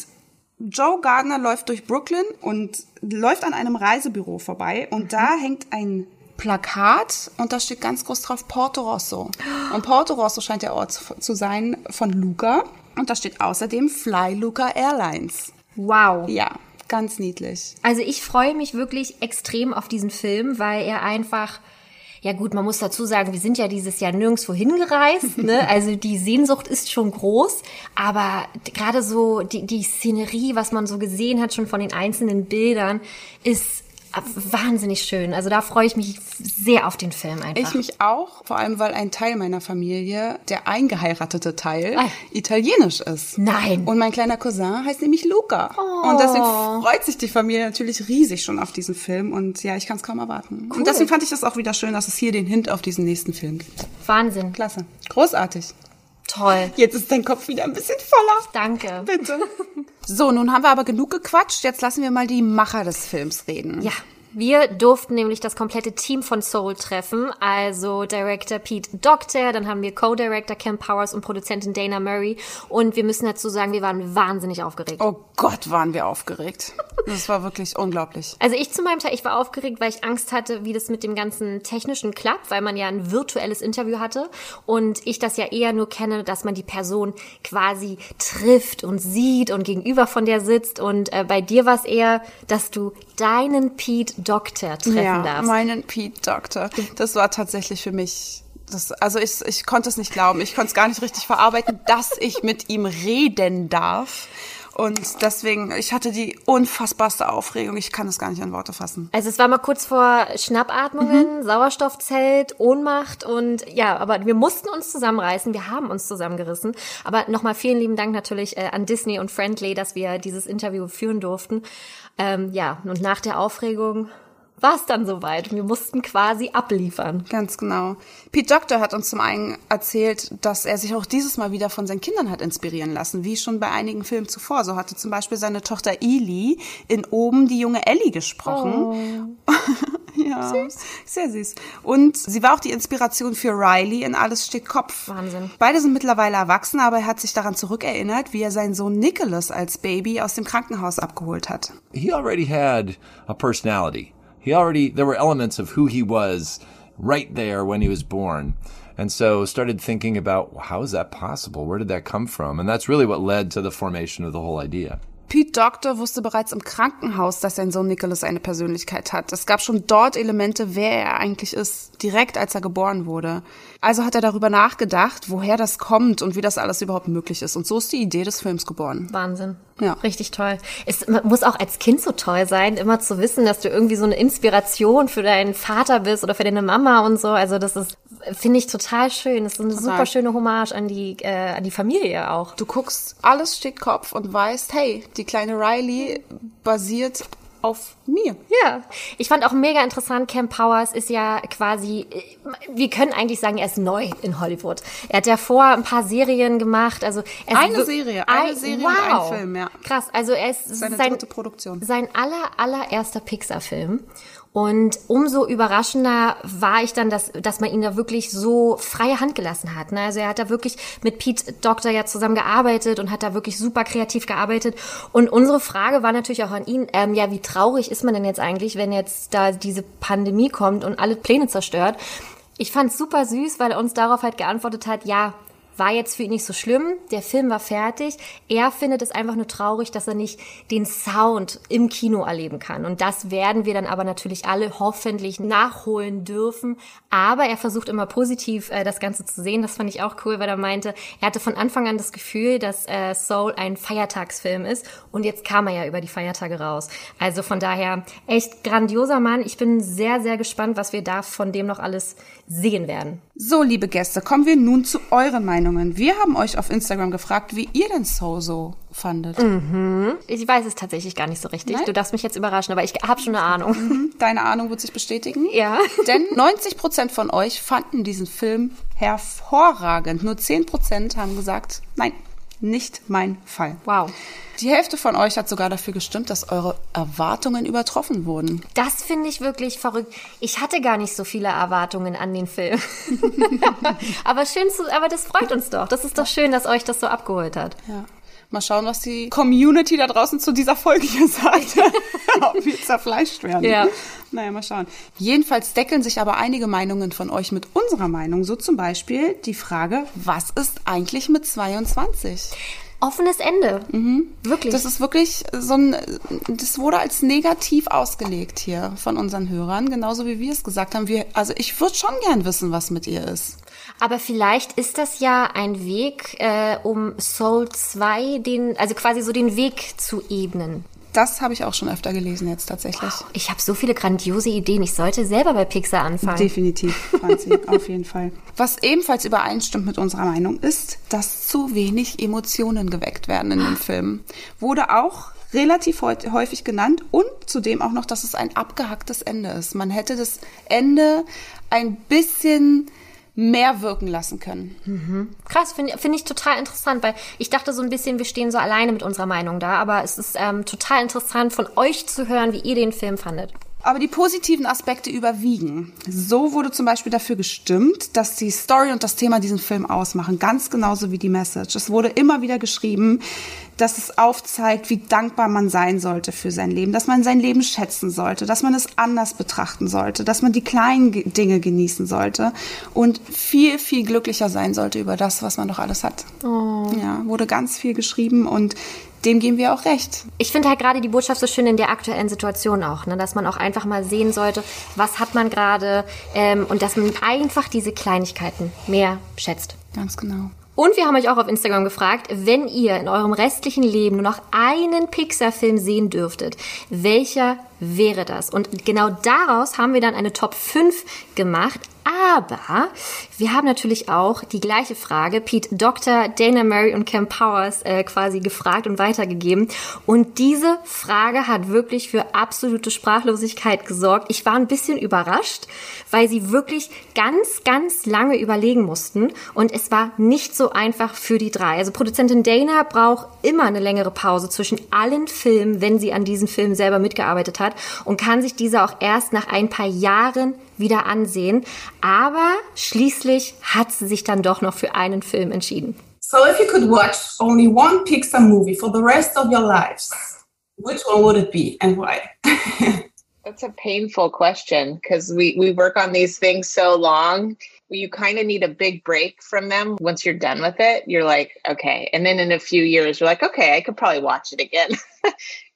B: Joe Gardner läuft durch Brooklyn und läuft an einem Reisebüro vorbei und
C: Mhm.
B: da hängt ein Plakat und da steht ganz groß drauf Porto Rosso. Und Porto Rosso scheint der Ort zu- zu sein von Luca. Und da steht außerdem Fly Luca Airlines.
C: Wow.
B: Ja, ganz niedlich.
C: Also ich freue mich wirklich extrem auf diesen Film, weil er einfach, ja gut, man muss dazu sagen, wir sind ja dieses Jahr nirgendwo hingereist, ne? [LAUGHS] Also die Sehnsucht ist schon groß, aber gerade so die, die Szenerie, was man so gesehen hat, schon von den einzelnen Bildern, ist wahnsinnig schön. Also da freue ich mich sehr auf den Film einfach.
B: Ich mich auch, vor allem weil ein Teil meiner Familie, der eingeheiratete Teil,
C: Ah.
B: italienisch ist.
C: Nein.
B: Und mein kleiner Cousin heißt nämlich Luca. Und deswegen freut sich die Familie natürlich riesig schon auf diesen Film. Und ja, ich kann es kaum erwarten. Und deswegen fand ich das auch wieder schön, dass es hier den Hint auf diesen nächsten Film gibt.
C: Wahnsinn.
B: Klasse. Großartig.
C: Toll.
B: Jetzt ist dein Kopf wieder ein bisschen voller.
C: Danke.
B: Bitte. [LAUGHS] So, nun haben wir aber genug gequatscht. Jetzt lassen wir mal die Macher des Films reden.
C: Ja. Wir durften nämlich das komplette Team von Soul treffen, also Director Pete Doctor, dann haben wir Co-Director Cam Powers und Produzentin Dana Murray und wir müssen dazu sagen, wir waren wahnsinnig aufgeregt.
B: Oh Gott, waren wir aufgeregt. Das war wirklich unglaublich.
C: Also ich zu meinem Teil, ich war aufgeregt, weil ich Angst hatte, wie das mit dem ganzen technischen klappt, weil man ja ein virtuelles Interview hatte und ich das ja eher nur kenne, dass man die Person quasi trifft und sieht und gegenüber von der sitzt und äh, bei dir war es eher, dass du deinen Pete Doctor treffen
B: ja,
C: darfst.
B: meinen Pete Doctor. Das war tatsächlich für mich. Das, also ich, ich konnte es nicht glauben. Ich konnte es gar nicht richtig verarbeiten, dass ich mit ihm reden darf. Und deswegen, ich hatte die unfassbarste Aufregung. Ich kann es gar nicht in Worte fassen.
C: Also es war mal kurz vor Schnappatmungen, Sauerstoffzelt, Ohnmacht und ja, aber wir mussten uns zusammenreißen, wir haben uns zusammengerissen. Aber nochmal vielen lieben Dank natürlich äh, an Disney und Friendly, dass wir dieses Interview führen durften. Ähm, ja, und nach der Aufregung war es dann soweit. Wir mussten quasi abliefern.
B: Ganz genau. Pete Doctor hat uns zum einen erzählt, dass er sich auch dieses Mal wieder von seinen Kindern hat inspirieren lassen, wie schon bei einigen Filmen zuvor. So hatte zum Beispiel seine Tochter Eli in Oben die junge Ellie gesprochen. [LAUGHS] ja, sehr süß. Und sie war auch die Inspiration für Riley in Alles steht Kopf.
C: Wahnsinn.
B: Beide sind mittlerweile erwachsen, aber er hat sich daran zurückerinnert, wie er seinen Sohn Nicholas als Baby aus dem Krankenhaus abgeholt hat.
D: he already had a personality. He already, there were elements of who he was right there when he was born. And so started thinking about well, how is that possible? Where did that come from? And that's really what led to the formation of the whole idea.
B: Pete Doctor wusste bereits im Krankenhaus, dass sein Sohn Nicholas eine Persönlichkeit hat. Es gab schon dort Elemente, wer er eigentlich ist, direkt als er geboren wurde. Also hat er darüber nachgedacht, woher das kommt und wie das alles überhaupt möglich ist. Und so ist die Idee des Films geboren.
C: Wahnsinn.
B: Ja.
C: Richtig toll. Es muss auch als Kind so toll sein, immer zu wissen, dass du irgendwie so eine Inspiration für deinen Vater bist oder für deine Mama und so. Also das ist, finde ich total schön. Das ist eine
B: Total.
C: super schöne Hommage an die, äh, an die Familie auch.
B: Du guckst, alles steht Kopf und weißt, hey, die kleine Riley basiert auf mir.
C: Ja, ich fand auch mega interessant, Camp Powers ist ja quasi, wir können eigentlich sagen, er ist neu in Hollywood. Er hat ja vor ein paar Serien gemacht, also er ist
B: Eine Serie, eine Serie und ein Film, ja.
C: Krass, also er ist
B: Seine
C: sein,
B: dritte Produktion.
C: sein aller, allererster Pixar-Film. Und umso überraschender war ich dann, dass, dass man ihn da wirklich so freie Hand gelassen hat. Ne? Also er hat da wirklich mit Pete Doctor ja zusammen gearbeitet und hat da wirklich super kreativ gearbeitet. Und unsere Frage war natürlich auch an ihn, ähm, ja, wie traurig ist man denn jetzt eigentlich, wenn jetzt da diese Pandemie kommt und alle Pläne zerstört? Ich fand's super süß, weil er uns darauf halt geantwortet hat, ja, war jetzt für ihn nicht so schlimm. Der Film war fertig. Er findet es einfach nur traurig, dass er nicht den Sound im Kino erleben kann. Und das werden wir dann aber natürlich alle hoffentlich nachholen dürfen. Aber er versucht immer positiv äh, das Ganze zu sehen. Das fand ich auch cool, weil er meinte, er hatte von Anfang an das Gefühl, dass äh, Soul ein Feiertagsfilm ist. Und jetzt kam er ja über die Feiertage raus. Also von daher echt grandioser Mann. Ich bin sehr, sehr gespannt, was wir da von dem noch alles sehen werden.
B: So, liebe Gäste, kommen wir nun zu euren Meinungen. Wir haben euch auf Instagram gefragt, wie ihr denn Soul so fandet.
C: Ich weiß es tatsächlich gar nicht so richtig.
B: Nein?
C: Du darfst mich jetzt überraschen, aber ich habe schon eine Ahnung.
B: Deine Ahnung wird sich bestätigen?
C: Ja. [LAUGHS]
B: Denn 90% von euch fanden diesen Film hervorragend. Nur 10% haben gesagt, nein, nicht mein Fall.
C: Wow.
B: Die Hälfte von euch hat sogar dafür gestimmt, dass eure Erwartungen übertroffen wurden.
C: Das finde ich wirklich verrückt. Ich hatte gar nicht so viele Erwartungen an den Film. [LAUGHS] [LAUGHS] aber schön zu, aber das freut uns doch. Das ist doch schön, dass euch das so abgeholt hat.
B: Ja. Mal schauen, was die Community da draußen zu dieser Folge hier sagt. [LAUGHS] Ob wir zerfleischt werden.
C: Ja.
B: Naja, mal schauen. Jedenfalls deckeln sich aber einige Meinungen von euch mit unserer Meinung. So zum Beispiel die Frage, was ist eigentlich mit 22?
C: Offenes Ende. Wirklich.
B: Das ist wirklich so ein, das wurde als negativ ausgelegt hier von unseren Hörern, genauso wie wir es gesagt haben. Wir, also ich würde schon gern wissen, was mit ihr ist.
C: Aber vielleicht ist das ja ein Weg, äh, um Soul 2 den, also quasi so den Weg zu ebnen.
B: Das habe ich auch schon öfter gelesen jetzt tatsächlich.
C: Ich habe so viele grandiose Ideen. Ich sollte selber bei Pixar anfangen.
B: Definitiv, Franzi, [LAUGHS] auf jeden Fall. Was ebenfalls übereinstimmt mit unserer Meinung ist, dass zu wenig Emotionen geweckt werden in dem [GASPS] Film. Wurde auch relativ häu- häufig genannt und zudem auch noch, dass es ein abgehacktes Ende ist. Man hätte das Ende ein bisschen mehr wirken lassen können.
C: Krass, finde find ich total interessant, weil ich dachte so ein bisschen, wir stehen so alleine mit unserer Meinung da, aber es ist ähm, total interessant von euch zu hören, wie ihr den Film fandet.
B: Aber die positiven Aspekte überwiegen. So wurde zum Beispiel dafür gestimmt, dass die Story und das Thema diesen Film ausmachen, ganz genauso wie die Message. Es wurde immer wieder geschrieben, dass es aufzeigt, wie dankbar man sein sollte für sein Leben, dass man sein Leben schätzen sollte, dass man es anders betrachten sollte, dass man die kleinen Ge- Dinge genießen sollte und viel, viel glücklicher sein sollte über das, was man doch alles hat. Ja, wurde ganz viel geschrieben und dem geben wir auch recht.
C: Ich finde halt gerade die Botschaft so schön in der aktuellen Situation auch, ne? dass man auch einfach mal sehen sollte, was hat man gerade ähm, und dass man einfach diese Kleinigkeiten mehr schätzt.
B: Ganz genau.
C: Und wir haben euch auch auf Instagram gefragt, wenn ihr in eurem restlichen Leben nur noch einen Pixar-Film sehen dürftet, welcher wäre das? Und genau daraus haben wir dann eine Top 5 gemacht. Aber wir haben natürlich auch die gleiche Frage Pete Dr., Dana Mary und Cam Powers äh, quasi gefragt und weitergegeben. Und diese Frage hat wirklich für absolute Sprachlosigkeit gesorgt. Ich war ein bisschen überrascht, weil sie wirklich ganz, ganz lange überlegen mussten. Und es war nicht so einfach für die drei. Also Produzentin Dana braucht immer eine längere Pause zwischen allen Filmen, wenn sie an diesen Film selber mitgearbeitet hat und kann sich diese auch erst nach ein paar Jahren wieder ansehen. Aber schließlich hat sie sich dann doch noch für einen Film entschieden.
E: So if you could watch only one Pixar movie for the rest of your lives, which one would it be and why? [LAUGHS]
F: That's a painful question because we, we work on these things so long. You kind of need a big break from them. Once you're done with it, you're like, okay. And then in a few years, you're like, okay, I could probably watch it again. [LAUGHS]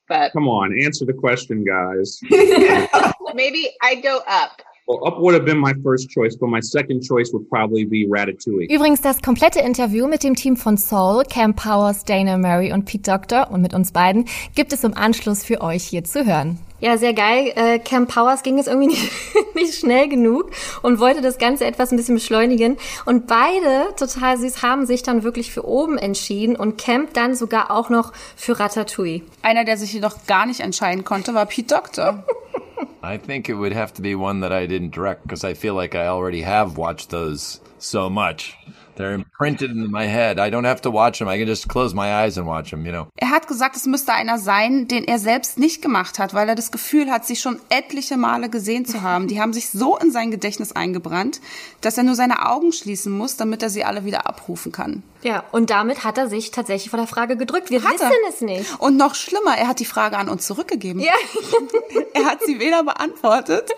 F: but
G: Come on, answer the question, guys. [LAUGHS]
F: maybe I'd go up.
G: Well, Up would have been my first choice, but my second choice would probably be Ratatouille.
H: Übrigens das komplette Interview mit dem Team von Soul, Cam Powers, Dana Mary und Pete Doctor und mit uns beiden gibt es im Anschluss für euch hier zu hören.
C: Ja, sehr geil. Äh, Camp Powers ging es irgendwie [LAUGHS] nicht, nicht schnell genug und wollte das Ganze etwas ein bisschen beschleunigen. Und beide, total süß, haben sich dann wirklich für oben entschieden und Camp dann sogar auch noch für Ratatouille.
B: Einer, der sich jedoch gar nicht entscheiden konnte, war Pete Doctor. [LAUGHS]
D: I think it would have to be one that I didn't direct because I feel like I already have watched those so much. They're imprinted in my head. I don't have to watch them. I can just close my eyes and watch them, you know.
B: Er hat gesagt, es müsste einer sein, den er selbst nicht gemacht hat, weil er das Gefühl hat, sie schon etliche Male gesehen zu haben. Die haben sich so in sein Gedächtnis eingebrannt, dass er nur seine Augen schließen muss, damit er sie alle wieder abrufen kann.
C: Ja, und damit hat er sich tatsächlich vor der Frage gedrückt. Wir
B: Hat
C: wissen
B: er.
C: es nicht.
B: Und noch schlimmer, er hat die Frage an uns zurückgegeben.
C: Ja, [LAUGHS]
B: Er hat sie weder beantwortet.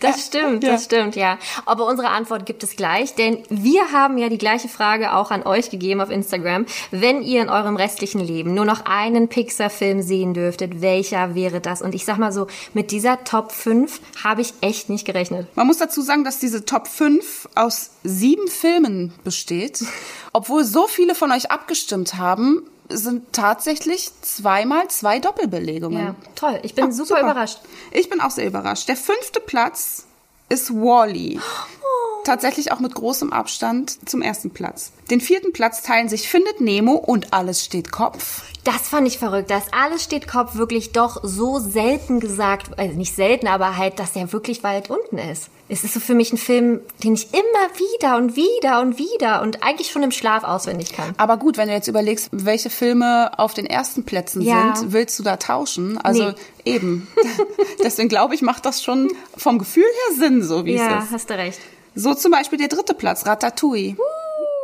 C: das stimmt, das stimmt, ja. Aber unsere Antwort gibt es gleich, denn wir haben ja die gleiche Frage auch an euch gegeben auf Instagram. Wenn ihr in eurem restlichen Leben nur noch einen Pixar-Film sehen dürftet, welcher wäre das? Und ich sag mal so, mit dieser Top 5 habe ich echt nicht gerechnet.
B: Man muss dazu sagen, dass diese Top 5 aus sieben Filmen besteht. Obwohl so viele von euch abgestimmt haben, sind tatsächlich zweimal zwei Doppelbelegungen.
C: Ja, toll. Ich bin
B: Ah,
C: super, überrascht.
B: Ich bin auch sehr überrascht. Der fünfte Platz ist Wally. Tatsächlich auch mit großem Abstand zum ersten Platz. Den vierten Platz teilen sich Findet Nemo und Alles steht Kopf.
C: Das fand ich verrückt, dass alles steht Kopf wirklich doch so selten gesagt, also nicht selten, aber halt, dass er wirklich weit unten ist. Es ist so für mich ein Film, den ich immer wieder und wieder und wieder und eigentlich schon im Schlaf auswendig kann.
B: Aber gut, wenn du jetzt überlegst, welche Filme auf den ersten Plätzen
C: Ja.
B: sind, willst du da tauschen? Also
C: Nee. [LAUGHS]
B: eben. [LAUGHS] Deswegen glaube ich, macht das schon vom Gefühl her Sinn, so wie
C: Ja,
B: es ist.
C: hast du recht.
B: So zum Beispiel der dritte Platz, Ratatouille.
C: Uh,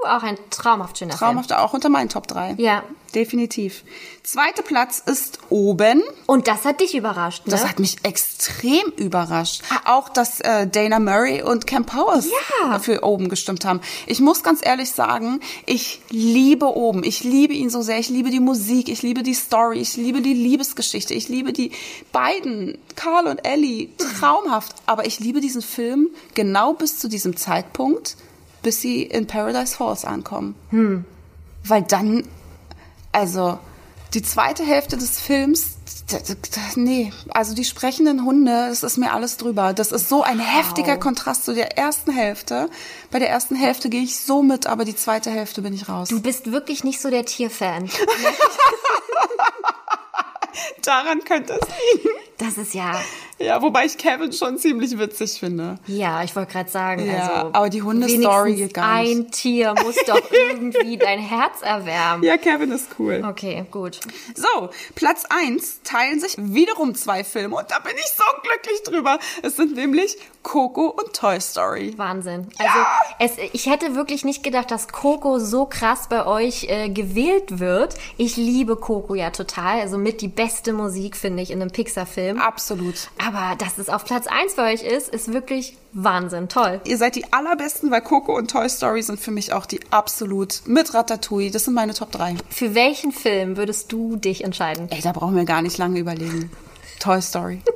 C: auch ein traumhaft schöner
B: Traumhaft auch unter meinen Top 3.
C: Film. Ja.
B: Definitiv. Zweiter Platz ist oben.
C: Und das hat dich überrascht, ne?
B: Das hat mich extrem überrascht. Auch, dass äh, Dana Murray und Cam Powers
C: Ja.
B: für oben gestimmt haben. Ich muss ganz ehrlich sagen, ich liebe oben. Ich liebe ihn so sehr. Ich liebe die Musik. Ich liebe die Story. Ich liebe die Liebesgeschichte. Ich liebe die beiden, Carl und Ellie, traumhaft. Aber ich liebe diesen Film genau bis zu diesem Zeitpunkt, bis sie in Paradise Falls ankommen. Weil dann, also die zweite Hälfte des Films, nee, also die sprechenden Hunde, das ist mir alles drüber. Das ist so ein heftiger Kontrast zu der ersten Hälfte. Bei der ersten Hälfte gehe ich so mit, aber die zweite Hälfte bin ich raus.
C: du bist wirklich nicht so der Tierfan. [LAUGHS]
B: Daran könnte es liegen.
C: Das ist ja,
B: Ja, wobei ich Kevin schon ziemlich witzig finde.
C: ja, ich wollte gerade sagen,
B: Ja,
C: also.
B: aber die Hundestory geht gar nicht.
C: Ein Tier muss doch [LAUGHS] irgendwie dein Herz erwärmen.
B: Ja, Kevin ist cool.
C: Okay, gut.
B: So, Platz eins teilen sich wiederum zwei Filme und da bin ich so glücklich drüber. Es sind nämlich Coco und Toy Story.
C: Wahnsinn. Also es, ich hätte wirklich nicht gedacht, dass Coco so krass bei euch äh, gewählt wird. Ich liebe Coco ja total. Also mit die beste Musik, finde ich, in einem Pixar-Film.
B: Absolut.
C: Aber dass es auf Platz 1 bei euch ist, ist wirklich Wahnsinn. Toll.
B: Ihr seid die allerbesten, weil Coco und Toy Story sind für mich auch die absolut mit Ratatouille. Das sind meine Top 3.
C: Für welchen Film würdest du dich entscheiden?
B: Ey, da brauchen wir gar nicht lange überlegen. Toy Story. [LAUGHS]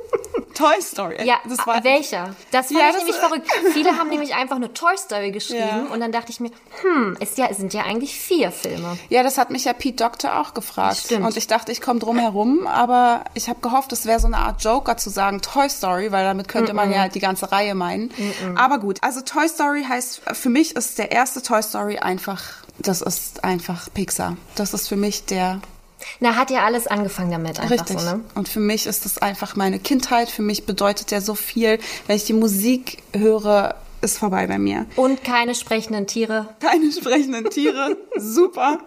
B: Toy Story.
C: Ja,
B: das war
C: welcher? Das fand
B: Ja,
C: ich
B: das-
C: nämlich verrückt. Viele haben nämlich einfach nur Toy Story geschrieben
B: Ja.
C: und dann dachte ich mir, hm, ist ja, es sind ja eigentlich vier Filme.
B: Ja, das hat mich ja Pete Doctor auch gefragt.
C: Stimmt.
B: Und ich dachte, ich komme drum herum, aber ich habe gehofft, es wäre so eine Art Joker zu sagen Toy Story, weil damit könnte man ja halt die ganze Reihe meinen. Aber gut, also Toy Story heißt, für mich ist der erste Toy Story einfach, das ist einfach Pixar. Das ist für mich der
C: Na, hat ja alles angefangen damit einfach
B: Richtig.
C: so, ne?
B: Und für mich ist das einfach meine Kindheit. Für mich bedeutet der so viel. Wenn ich die Musik höre, ist vorbei bei mir.
C: Und keine sprechenden Tiere.
B: Keine sprechenden Tiere. [LAUGHS] Super.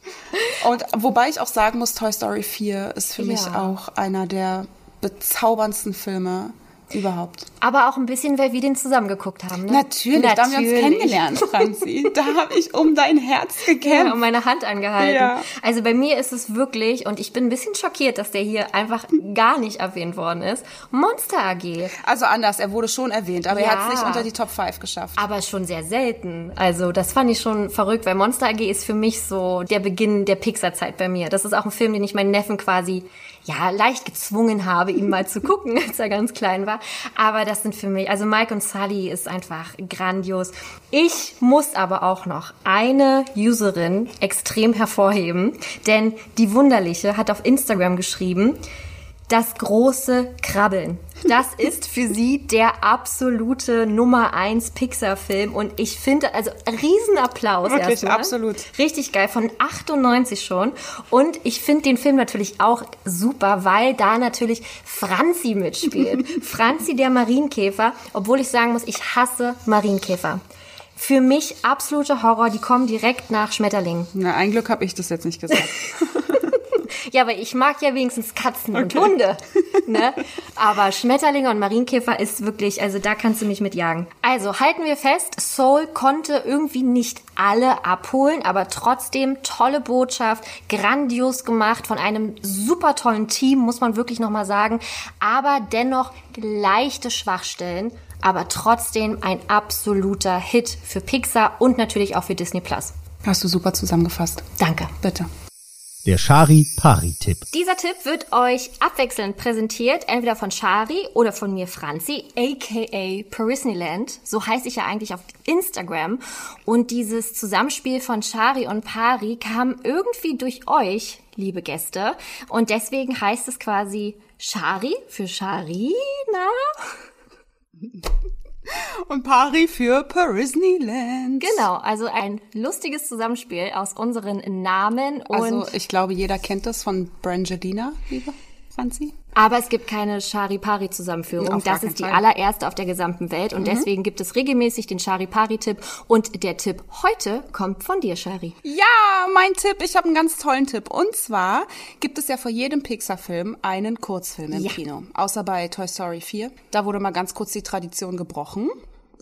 B: Und wobei ich auch sagen muss, Toy Story 4 ist für mich
C: Ja.
B: auch einer der bezauberndsten Filme überhaupt.
C: Aber auch ein bisschen, weil wir den zusammen geguckt haben, ne?
B: Natürlich, da haben wir uns
C: Natürlich.
B: kennengelernt, Franzi. [LAUGHS] Da habe ich um dein Herz
C: Ja,
B: gekämpft.
C: und meine Hand angehalten.
B: Ja.
C: Also bei mir ist es wirklich, und ich bin ein bisschen schockiert, dass der hier einfach gar nicht erwähnt worden ist, Monster AG.
B: Also anders, er wurde schon erwähnt, aber er
C: Ja.
B: hat es nicht unter die Top 5 geschafft.
C: Aber schon sehr selten. Also das fand ich schon verrückt, weil Monster AG ist für mich so der Beginn der Pixar-Zeit bei mir. Das ist auch ein Film, den ich meinen Neffen quasi ja leicht gezwungen habe, ihn mal zu gucken, [LAUGHS] als er ganz klein war. Aber das sind für mich, also Mike und Sully ist einfach grandios. Ich muss aber auch noch eine Userin extrem hervorheben, denn die Wunderliche hat auf Instagram geschrieben, Das große Krabbeln. Das [LAUGHS] ist für sie der absolute Nummer eins Pixar-Film und ich finde, also Riesenapplaus
B: Wirklich,
C: erstmal.
B: absolut.
C: Richtig geil, von 98 schon. Und ich finde den Film natürlich auch super, weil da natürlich Franzi mitspielt. [LAUGHS] Franzi der Marienkäfer, obwohl ich sagen muss, ich hasse Marienkäfer. Für mich absoluter Horror, die kommen direkt nach Schmetterling.
B: Na, ein Glück habe ich das jetzt nicht gesagt. [LAUGHS]
C: Ja, aber ich mag ja wenigstens Katzen und Hunde. [LAUGHS] Ne? Aber Schmetterlinge und Marienkäfer ist wirklich, also da kannst du mich mit jagen. Also halten wir fest, Soul konnte irgendwie nicht alle abholen, aber trotzdem tolle Botschaft, grandios gemacht von einem super tollen Team, muss man wirklich nochmal sagen. Aber dennoch leichte Schwachstellen. Aber trotzdem ein absoluter Hit für Pixar und natürlich auch für Disney Plus.
B: Hast du super zusammengefasst.
C: Danke.
B: Bitte.
A: Der Shari-Pari-Tipp.
C: Dieser Tipp wird euch abwechselnd präsentiert, entweder von Shari oder von mir Franzi, aka Parisneyland. So heiße ich ja eigentlich auf Instagram. Und dieses Zusammenspiel von Shari und Pari kam irgendwie durch euch, liebe Gäste. Und deswegen heißt es quasi Shari für Sharina.
B: Und Pari für Parisneyland.
C: Genau, also ein lustiges Zusammenspiel aus unseren Namen und
B: Also ich glaube, jeder kennt das von Brangelina, liebe Franzi.
C: Aber es gibt keine Chari-Pari-Zusammenführung. Das ist die
B: Fall. Mhm.
C: allererste auf der gesamten Welt. Und deswegen gibt es regelmäßig den Chari-Pari-Tipp. Und der Tipp heute kommt von dir, Shari.
B: Ja, mein Tipp. Ich habe einen ganz tollen Tipp. Und zwar gibt es ja vor jedem Pixar-Film einen Kurzfilm im
C: Ja.
B: Kino. Außer bei Toy Story 4. Da wurde mal ganz kurz die Tradition gebrochen,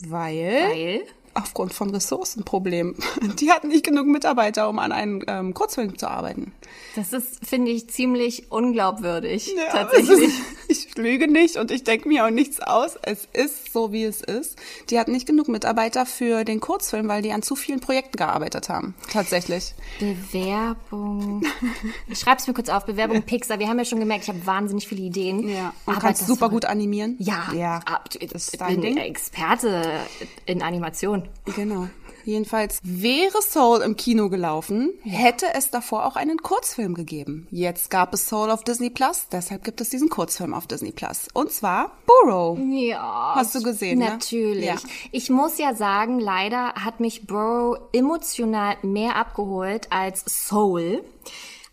B: weil,
C: Weil?
B: Aufgrund von Ressourcenproblemen. [LAUGHS] Die hatten nicht genug Mitarbeiter, um an einem ähm, Kurzfilm zu arbeiten.
C: Das ist, finde ich, ziemlich unglaubwürdig.
B: Ja,
C: tatsächlich.
B: es ist- [LAUGHS] Ich lüge nicht und ich denke mir auch nichts aus. Es ist so, wie es ist. Die hatten nicht genug Mitarbeiter für den Kurzfilm, weil die an zu vielen Projekten gearbeitet haben. Tatsächlich.
C: Bewerbung. [LAUGHS] Ich schreib's mir kurz auf. Bewerbung Pixar. Wir haben ja schon gemerkt, ich habe wahnsinnig viele Ideen.
B: Ja. Und
C: Aber
B: kannst super gut animieren.
C: Ja,
B: Ja.
C: ab-
B: Das ist dein Ding.
C: Experte in Animation.
B: Genau. Jedenfalls wäre Soul im Kino gelaufen, hätte es davor auch einen Kurzfilm gegeben. Jetzt gab es Soul auf Disney Plus, deshalb gibt es diesen Kurzfilm auf Disney Plus. Und zwar Burrow.
C: Ja.
B: Hast du gesehen, ne?
C: Natürlich.
B: Ja.
C: Ich muss ja sagen, leider hat mich Burrow emotional mehr abgeholt als Soul.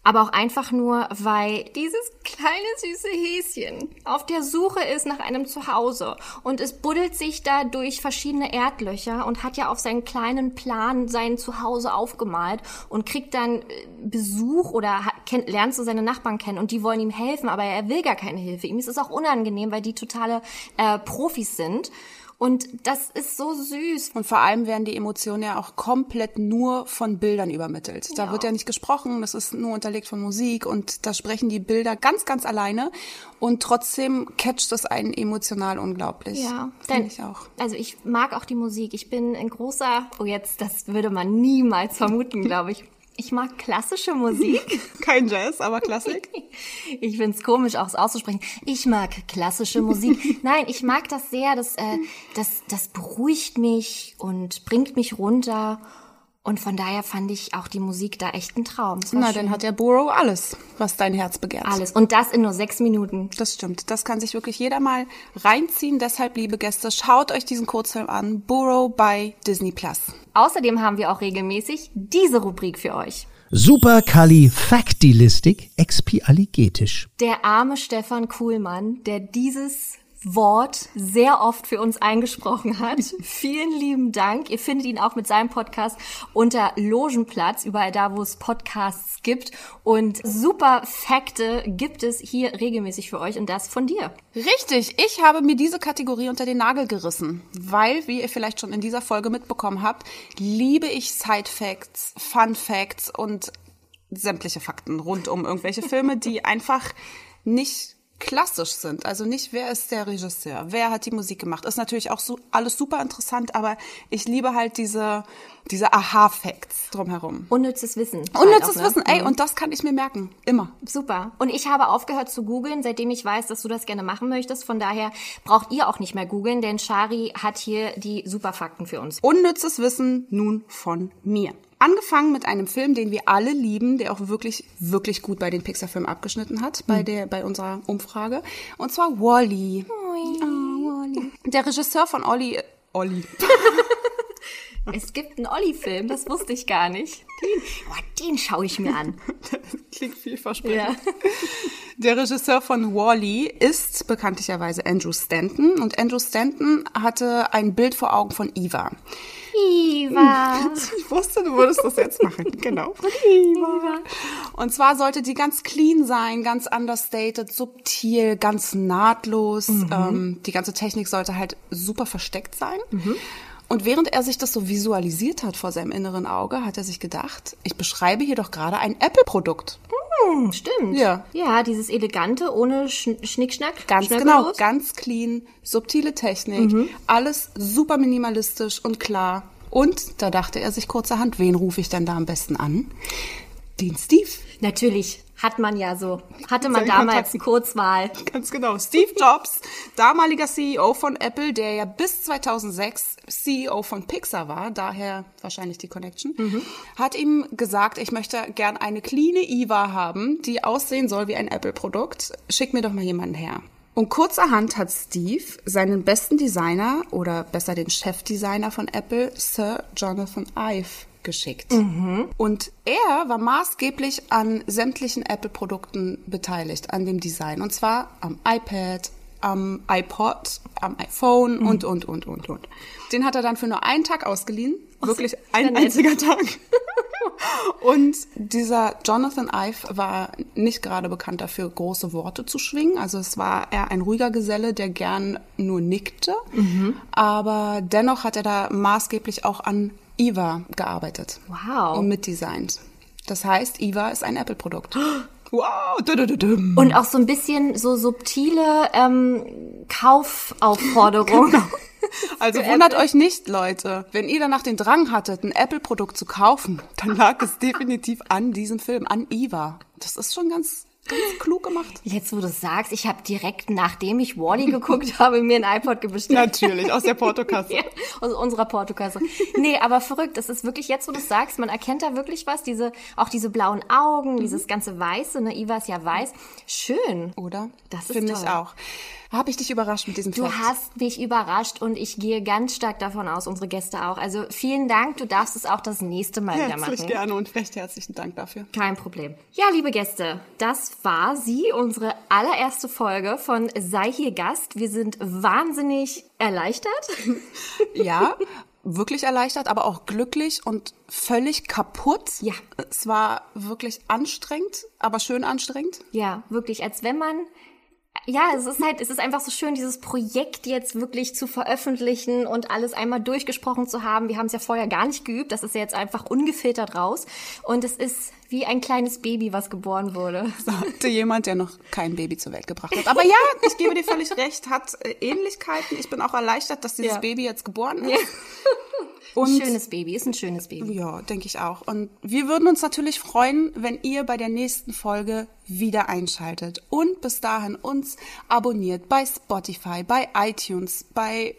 C: Aber auch einfach nur, weil dieses kleine süße Häschen auf der Suche ist nach einem Zuhause. Und es buddelt sich da durch verschiedene Erdlöcher und hat ja auf seinen kleinen Plan sein Zuhause aufgemalt und kriegt dann äh, Besuch oder hat, kennt, lernt so seine Nachbarn kennen und die wollen ihm helfen, aber er will gar keine Hilfe. Ihm ist es auch unangenehm, weil die totale äh, Profis sind. Und das ist so süß.
B: Und vor allem werden die Emotionen ja auch komplett nur von Bildern übermittelt. Da
C: Ja.
B: wird ja nicht gesprochen, das ist nur unterlegt von Musik und da sprechen die Bilder ganz, ganz alleine und trotzdem catcht das einen emotional unglaublich.
C: Ja,
B: finde ich auch.
C: Also ich mag auch die Musik. Ich bin ein großer, oh jetzt, das würde man niemals vermuten, glaube ich. Ich mag klassische Musik. [LAUGHS]
B: Kein Jazz, aber Klassik. [LAUGHS]
C: Ich find's komisch, auch es auszusprechen. Ich mag klassische Musik. [LAUGHS] Nein, ich mag das sehr. Das, äh, das, das beruhigt mich und bringt mich runter. Und von daher fand ich auch die Musik da echt ein Traum.
B: Na,
C: schön.
B: dann hat der Burrow alles, was dein Herz begehrt.
C: alles. Und das in nur sechs Minuten.
B: Das stimmt. Das kann sich wirklich jeder mal reinziehen. Deshalb, liebe Gäste, schaut euch diesen Kurzfilm an. Burrow bei Disney Plus.
C: Außerdem haben wir auch regelmäßig diese Rubrik für euch.
A: Supercalifragilistic expialigetisch.
C: Der arme Stefan Kuhlmann, der dieses Wort sehr oft für uns eingesprochen hat. [LAUGHS] Vielen lieben Dank. Ihr findet ihn auch mit seinem Podcast unter Logenplatz, überall da, wo es Podcasts gibt. Und super Fakte gibt es hier regelmäßig für euch und das von dir.
B: Richtig, ich habe mir diese Kategorie unter den Nagel gerissen, weil, wie ihr vielleicht schon in dieser Folge mitbekommen habt, liebe ich Side Facts, Fun Facts und sämtliche Fakten rund um irgendwelche Filme, die [LAUGHS] einfach nicht klassisch sind. Also nicht, wer ist der Regisseur, wer hat die Musik gemacht. Ist natürlich auch so alles super interessant, aber ich liebe halt diese, diese Aha-Facts drumherum.
C: Unnützes Wissen.
B: Unnützes
C: halt auch, ne?
B: Wissen, ey, und das kann ich mir merken. Immer.
C: Super. Und ich habe aufgehört zu googeln, seitdem ich weiß, dass du das gerne machen möchtest. Von daher braucht ihr auch nicht mehr googeln, denn Shari hat hier die Superfakten für uns.
B: Unnützes Wissen nun von mir. Angefangen mit einem Film, den wir alle lieben, der auch wirklich, wirklich gut bei den Pixar-Filmen abgeschnitten hat, bei, der, bei unserer Umfrage. Und zwar Wally. Oh, Wally. Der Regisseur von Olli. Olli. [LAUGHS]
C: Es gibt einen Olli-Film, das wusste ich gar nicht. Den, oh, den schaue ich mir an. [LAUGHS]
B: Klingt vielversprechend. Ja. [LAUGHS] Der Regisseur von Wally -E ist bekanntlicherweise Andrew Stanton und Andrew Stanton hatte ein Bild vor Augen von Eva.
C: Eva. [LAUGHS]
B: Ich wusste, du würdest das jetzt machen. Genau. Eva. Und zwar sollte die ganz clean sein, ganz understated, subtil, ganz nahtlos. Mhm. Ähm, die ganze Technik sollte halt super versteckt sein. Mhm. Und während er sich das so visualisiert hat vor seinem inneren Auge, hat er sich gedacht, ich beschreibe hier doch gerade ein Apple-Produkt.
C: Hm, stimmt. Ja. Ja, dieses elegante, ohne Sch Schnickschnack.
B: Ganz genau, ganz clean, subtile Technik, mhm. alles super minimalistisch und klar. Und da dachte er sich kurzerhand, wen rufe ich denn da am besten an? Den Steve.
C: Natürlich hat man ja so. Hatte man damals Kontakten. Kurzwahl.
B: Ganz genau. Steve Jobs, damaliger CEO von Apple, der ja bis 2006 CEO von Pixar war, daher wahrscheinlich die Connection, mhm. hat ihm gesagt, ich möchte gern eine clean Eva haben, die aussehen soll wie ein Apple-Produkt. Schick mir doch mal jemanden her. Und kurzerhand hat Steve seinen besten Designer oder besser den Chefdesigner von Apple, Sir Jonathan Ive, geschickt. Mhm. Und er war maßgeblich an sämtlichen Apple-Produkten beteiligt, an dem Design. Und zwar am iPad, am iPod, am iPhone mhm. und, und, und, und, und. Den hat er dann für nur einen Tag ausgeliehen. Wirklich ein einziger Tag. [LAUGHS] Und dieser Jonathan Ive war nicht gerade bekannt dafür, große Worte zu schwingen. Also es war eher ein ruhiger Geselle, der gern nur nickte. Mhm. Aber dennoch hat er da maßgeblich auch an Eva gearbeitet.
C: Wow.
B: Und mitdesignt. Das heißt, Eva ist ein Apple-Produkt. [GASPS]
C: Wow. Und auch so ein bisschen so subtile ähm, Kaufaufforderungen. [LAUGHS] Genau. [LAUGHS]
B: Also wundert euch nicht, Leute. Wenn ihr danach den Drang hattet, ein Apple-Produkt zu kaufen, dann lag es definitiv an diesem Film, an Eva. Das ist schon ganz ganz klug gemacht.
C: Jetzt, wo du sagst, ich habe direkt, nachdem ich Wally [LAUGHS] geguckt habe, mir ein iPod bestellt.
B: Natürlich, aus der [LAUGHS] Portokasse.
C: ja, aus unserer Portokasse. Nee, aber verrückt. Das ist wirklich, jetzt, wo du sagst, man erkennt da wirklich was. Diese, auch diese blauen Augen, mhm. dieses ganze Weiße, ne? Iva ist ja weiß. Schön.
B: Oder? Das ist Finde ich auch. Habe ich dich überrascht mit diesem
C: Du
B: Fact?
C: hast mich überrascht und ich gehe ganz stark davon aus, unsere Gäste auch. Also vielen Dank, du darfst es auch das nächste Mal
B: Herzlich
C: wieder machen.
B: Herzlich gerne und recht herzlichen Dank dafür.
C: Kein Problem. Ja, liebe Gäste, das war sie, unsere allererste Folge von Sei hier Gast. Wir sind wahnsinnig erleichtert. [LAUGHS]
B: ja, wirklich erleichtert, aber auch glücklich und völlig kaputt.
C: Ja.
B: Es war wirklich anstrengend, aber schön anstrengend.
C: Ja, wirklich, als wenn man ja, es ist halt, es ist einfach so schön, dieses Projekt jetzt wirklich zu veröffentlichen und alles einmal durchgesprochen zu haben. Wir haben es ja vorher gar nicht geübt, das ist ja jetzt einfach ungefiltert raus. Und es ist wie ein kleines Baby, was geboren wurde.
B: Sagte jemand, der noch kein Baby zur Welt gebracht hat. Aber [LAUGHS] ja, ich gebe dir völlig recht, hat äh, Ähnlichkeiten. Ich bin auch erleichtert, dass dieses ja. Baby jetzt geboren ist. [LAUGHS] Ja.
C: Und, ein schönes Baby, ist ein schönes Baby.
B: Ja, denke ich auch. Und wir würden uns natürlich freuen, wenn ihr bei der nächsten Folge wieder einschaltet und bis dahin uns abonniert bei Spotify, bei iTunes, bei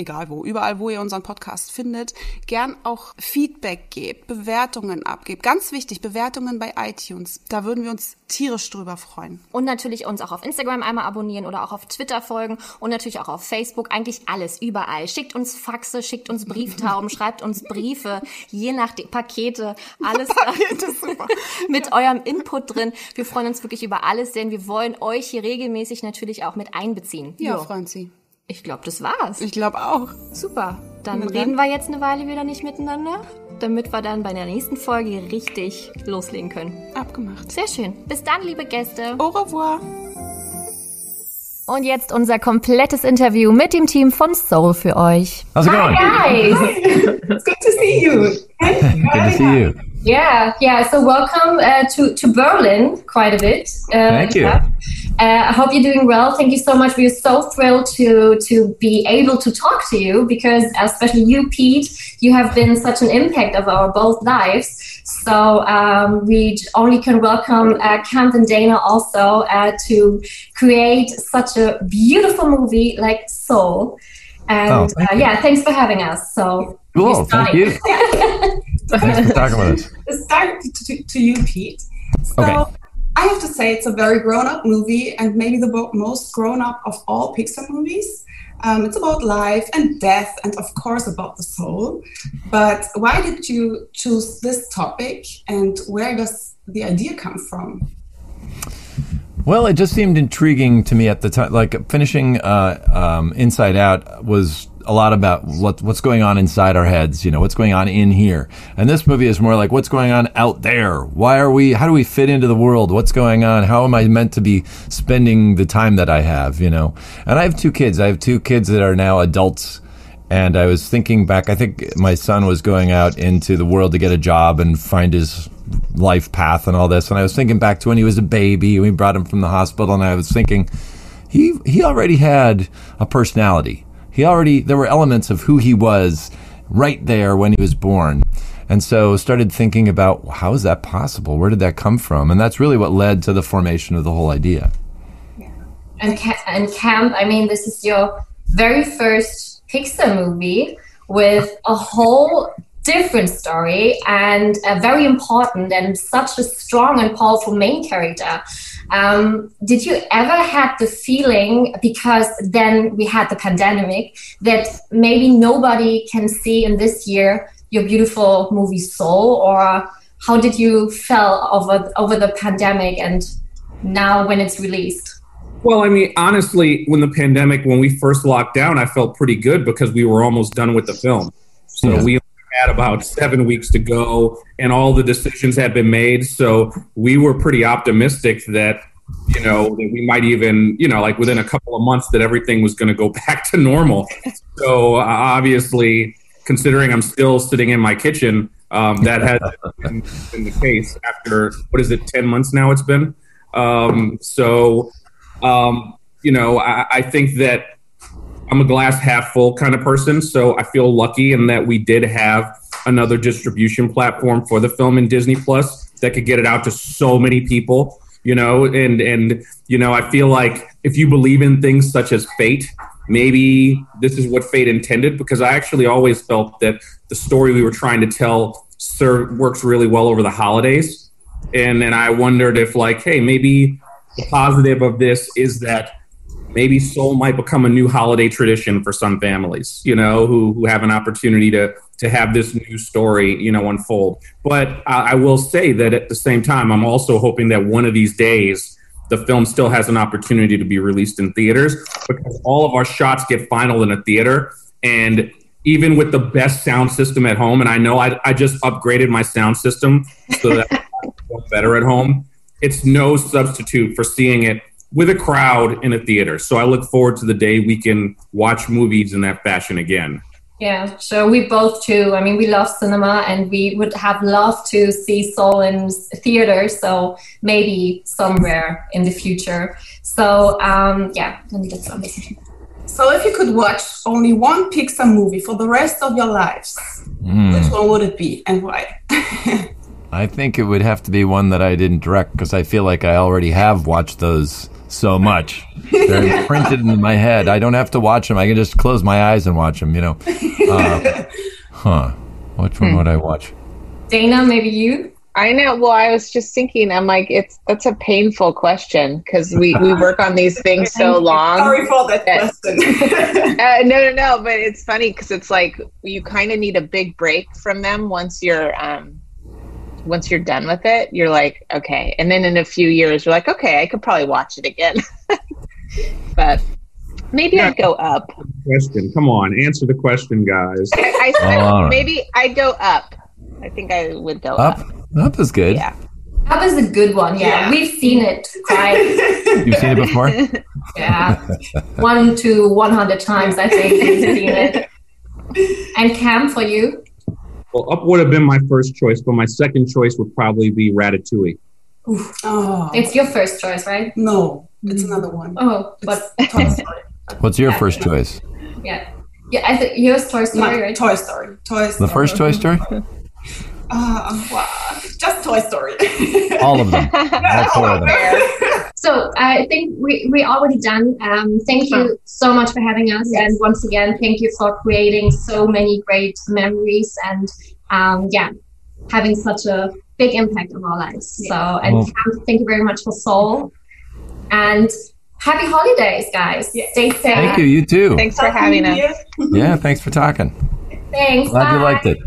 B: egal wo, überall, wo ihr unseren Podcast findet, gern auch Feedback gebt, Bewertungen abgebt. Ganz wichtig, Bewertungen bei iTunes. Da würden wir uns tierisch drüber freuen.
C: Und natürlich uns auch auf Instagram einmal abonnieren oder auch auf Twitter folgen und natürlich auch auf Facebook. Eigentlich alles, überall. Schickt uns Faxe, schickt uns Brieftauben, [LAUGHS] schreibt uns Briefe, je nach die Pakete, alles [LAUGHS]
B: Pakete, [LAUGHS]
C: mit eurem Input drin. Wir freuen uns wirklich über alles, denn wir wollen euch hier regelmäßig natürlich auch mit einbeziehen.
B: Ja, jo. Sie.
C: Ich glaube, das war's.
B: Ich glaube auch.
C: Super. Dann, dann reden wir jetzt eine Weile wieder nicht miteinander, damit wir dann bei der nächsten Folge richtig loslegen können.
B: Abgemacht.
C: Sehr schön. Bis dann, liebe Gäste.
B: Au revoir.
H: Und jetzt unser komplettes Interview mit dem Team von Soul für euch.
I: How's it going?
J: Hi guys. [LAUGHS]
E: It's good to see you.
I: good to see you.
J: Yeah, yeah. So welcome uh, to to Berlin, quite a bit.
I: Uh, Thank you. Uh,
J: I hope you're doing well. Thank you so much. We're so thrilled to to be able to talk to you because, especially you, Pete, you have been such an impact of our both lives. So um, we only can welcome uh, Kant and Dana also uh, to create such a beautiful movie like Soul. And
I: oh,
J: uh, yeah, thanks for having us. So
I: cool. Thank you. [LAUGHS]
D: Thanks for talking with us. [LAUGHS]
B: Let's start to, to you, Pete. So,
D: Okay.
B: I have to say it's a very grown-up movie and maybe the bo- most grown-up of all Pixar movies. Um, it's about life and death and of course about the soul. But why did you choose this topic and where does the idea come from?
D: Well, it just seemed intriguing to me at the time. Like finishing uh, um, Inside Out was a lot about what, what's going on inside our heads. You know, what's going on in here. And this movie is more like what's going on out there. Why are we? How do we fit into the world? What's going on? How am I meant to be spending the time that I have? You know. And I have two kids. I have two kids that are now adults. And I was thinking back. I think my son was going out into the world to get a job and find his life path and all this. And I was thinking back to when he was a baby. We brought him from the hospital, and I was thinking he he already had a personality. He already there were elements of who he was right there when he was born. And so started thinking about how is that possible? Where did that come from? And that's really what led to the formation of the whole idea. Yeah.
C: And, Ca- and Camp, I mean, this is your very first Pixar movie with a whole different story and a very important and such a strong and powerful main character. Um, did you ever had the feeling because then we had the pandemic that maybe nobody can see in this year your beautiful movie Soul, or how did you feel over over the pandemic and now when it's released?
G: Well, I mean, honestly, when the pandemic, when we first locked down, I felt pretty good because we were almost done with the film. So
D: Yeah.
G: we had about seven weeks to go, and all the decisions had been made. So we were pretty optimistic that, you know, that we might even, you know, like within a couple of months, that everything was going to go [LAUGHS] back to normal. So uh, obviously, considering I'm still sitting in my kitchen, um, that has been, been the case after what is it, ten months now? It's been. Um, so um, you know, I, I think that I'm a glass half full kind of person. So I feel lucky in that we did have another distribution platform for the film in Disney Plus that could get it out to so many people. You know, and and you know, I feel like if you believe in things such as fate, maybe this is what fate intended. Because I actually always felt that the story we were trying to tell serve, works really well over the holidays, and then I wondered if like, hey, maybe the positive of this is that maybe soul might become a new holiday tradition for some families you know who, who have an opportunity to to have this new story you know unfold. But I, I will say that at the same time i'm also hoping that one of these days the film still has an opportunity to be released in theaters because all of our shots get final in a theater. And even with the best sound system at home and i know i, I just upgraded my sound system so that it's [LAUGHS] better at home it's no substitute for seeing it with a crowd in a theater. So I look forward to the day we can watch movies in that fashion again.
C: Yeah, so we both too. I mean, we love cinema, and we would have loved to see Soul in theater. So maybe somewhere in the future. So um, yeah, let me get some.
B: So if you could watch only one Pixar movie for the rest of your lives, which one would it be and why? [LAUGHS]
D: I think it would have to be one that I didn't direct because I feel like I already have watched those so much. They're [LAUGHS] printed in my head. I don't have to watch them. I can just close my eyes and watch them, you know. Uh, [LAUGHS] huh. Which one would I watch?
C: Dana, maybe you.
F: I know. Well, I was just thinking. I'm like, it's that's a painful question because we we [LAUGHS] work on these things so long.
B: Sorry for that question.
F: Uh, no, no, no. But it's funny because it's like you kind of need a big break from them once you're um once you're done with it. You're like, okay, and then in a few years, you're like, okay, I could probably watch it again. [LAUGHS] but maybe I'd go up.
G: Question. Come on, answer the question, guys.
F: I, I said
D: All right.
F: maybe I'd go up. I think I would go up.
D: Up? Up is good.
F: Yeah.
C: Up is a good one. Yeah,
B: Yeah.
C: we've seen it quite. [LAUGHS]
D: You've seen it before? [LAUGHS]
C: yeah, one to one hundred times. I think we've seen it. And Cam, for you.
G: Well, up would have been my first choice, but my second choice would probably be Ratatouille.
B: oh,
C: It's your first choice, right?
B: no, it's another one.
C: Oh, but
B: Toy Story.
D: What's your first choice?
C: yeah, yeah. I think yours Toy Story,
B: My-
C: right?
B: Toy Story. Toy Story.
D: The first Toy Story?
B: Uh, wow. Just Toy Story.
D: All of them. [LAUGHS] All four of them.
C: So I think we we already done. Um, thank you so much for having us, and once again, thank you for creating so many great memories. And um, yeah, having such a big impact on our lives. So, and
D: Well-
C: thank you very much for Soul. And happy holidays, guys. Stay safe.
D: Thank you. You too.
B: Thanks for having us.
D: Yeah, thanks for talking.
C: Thanks.
D: Glad you liked it.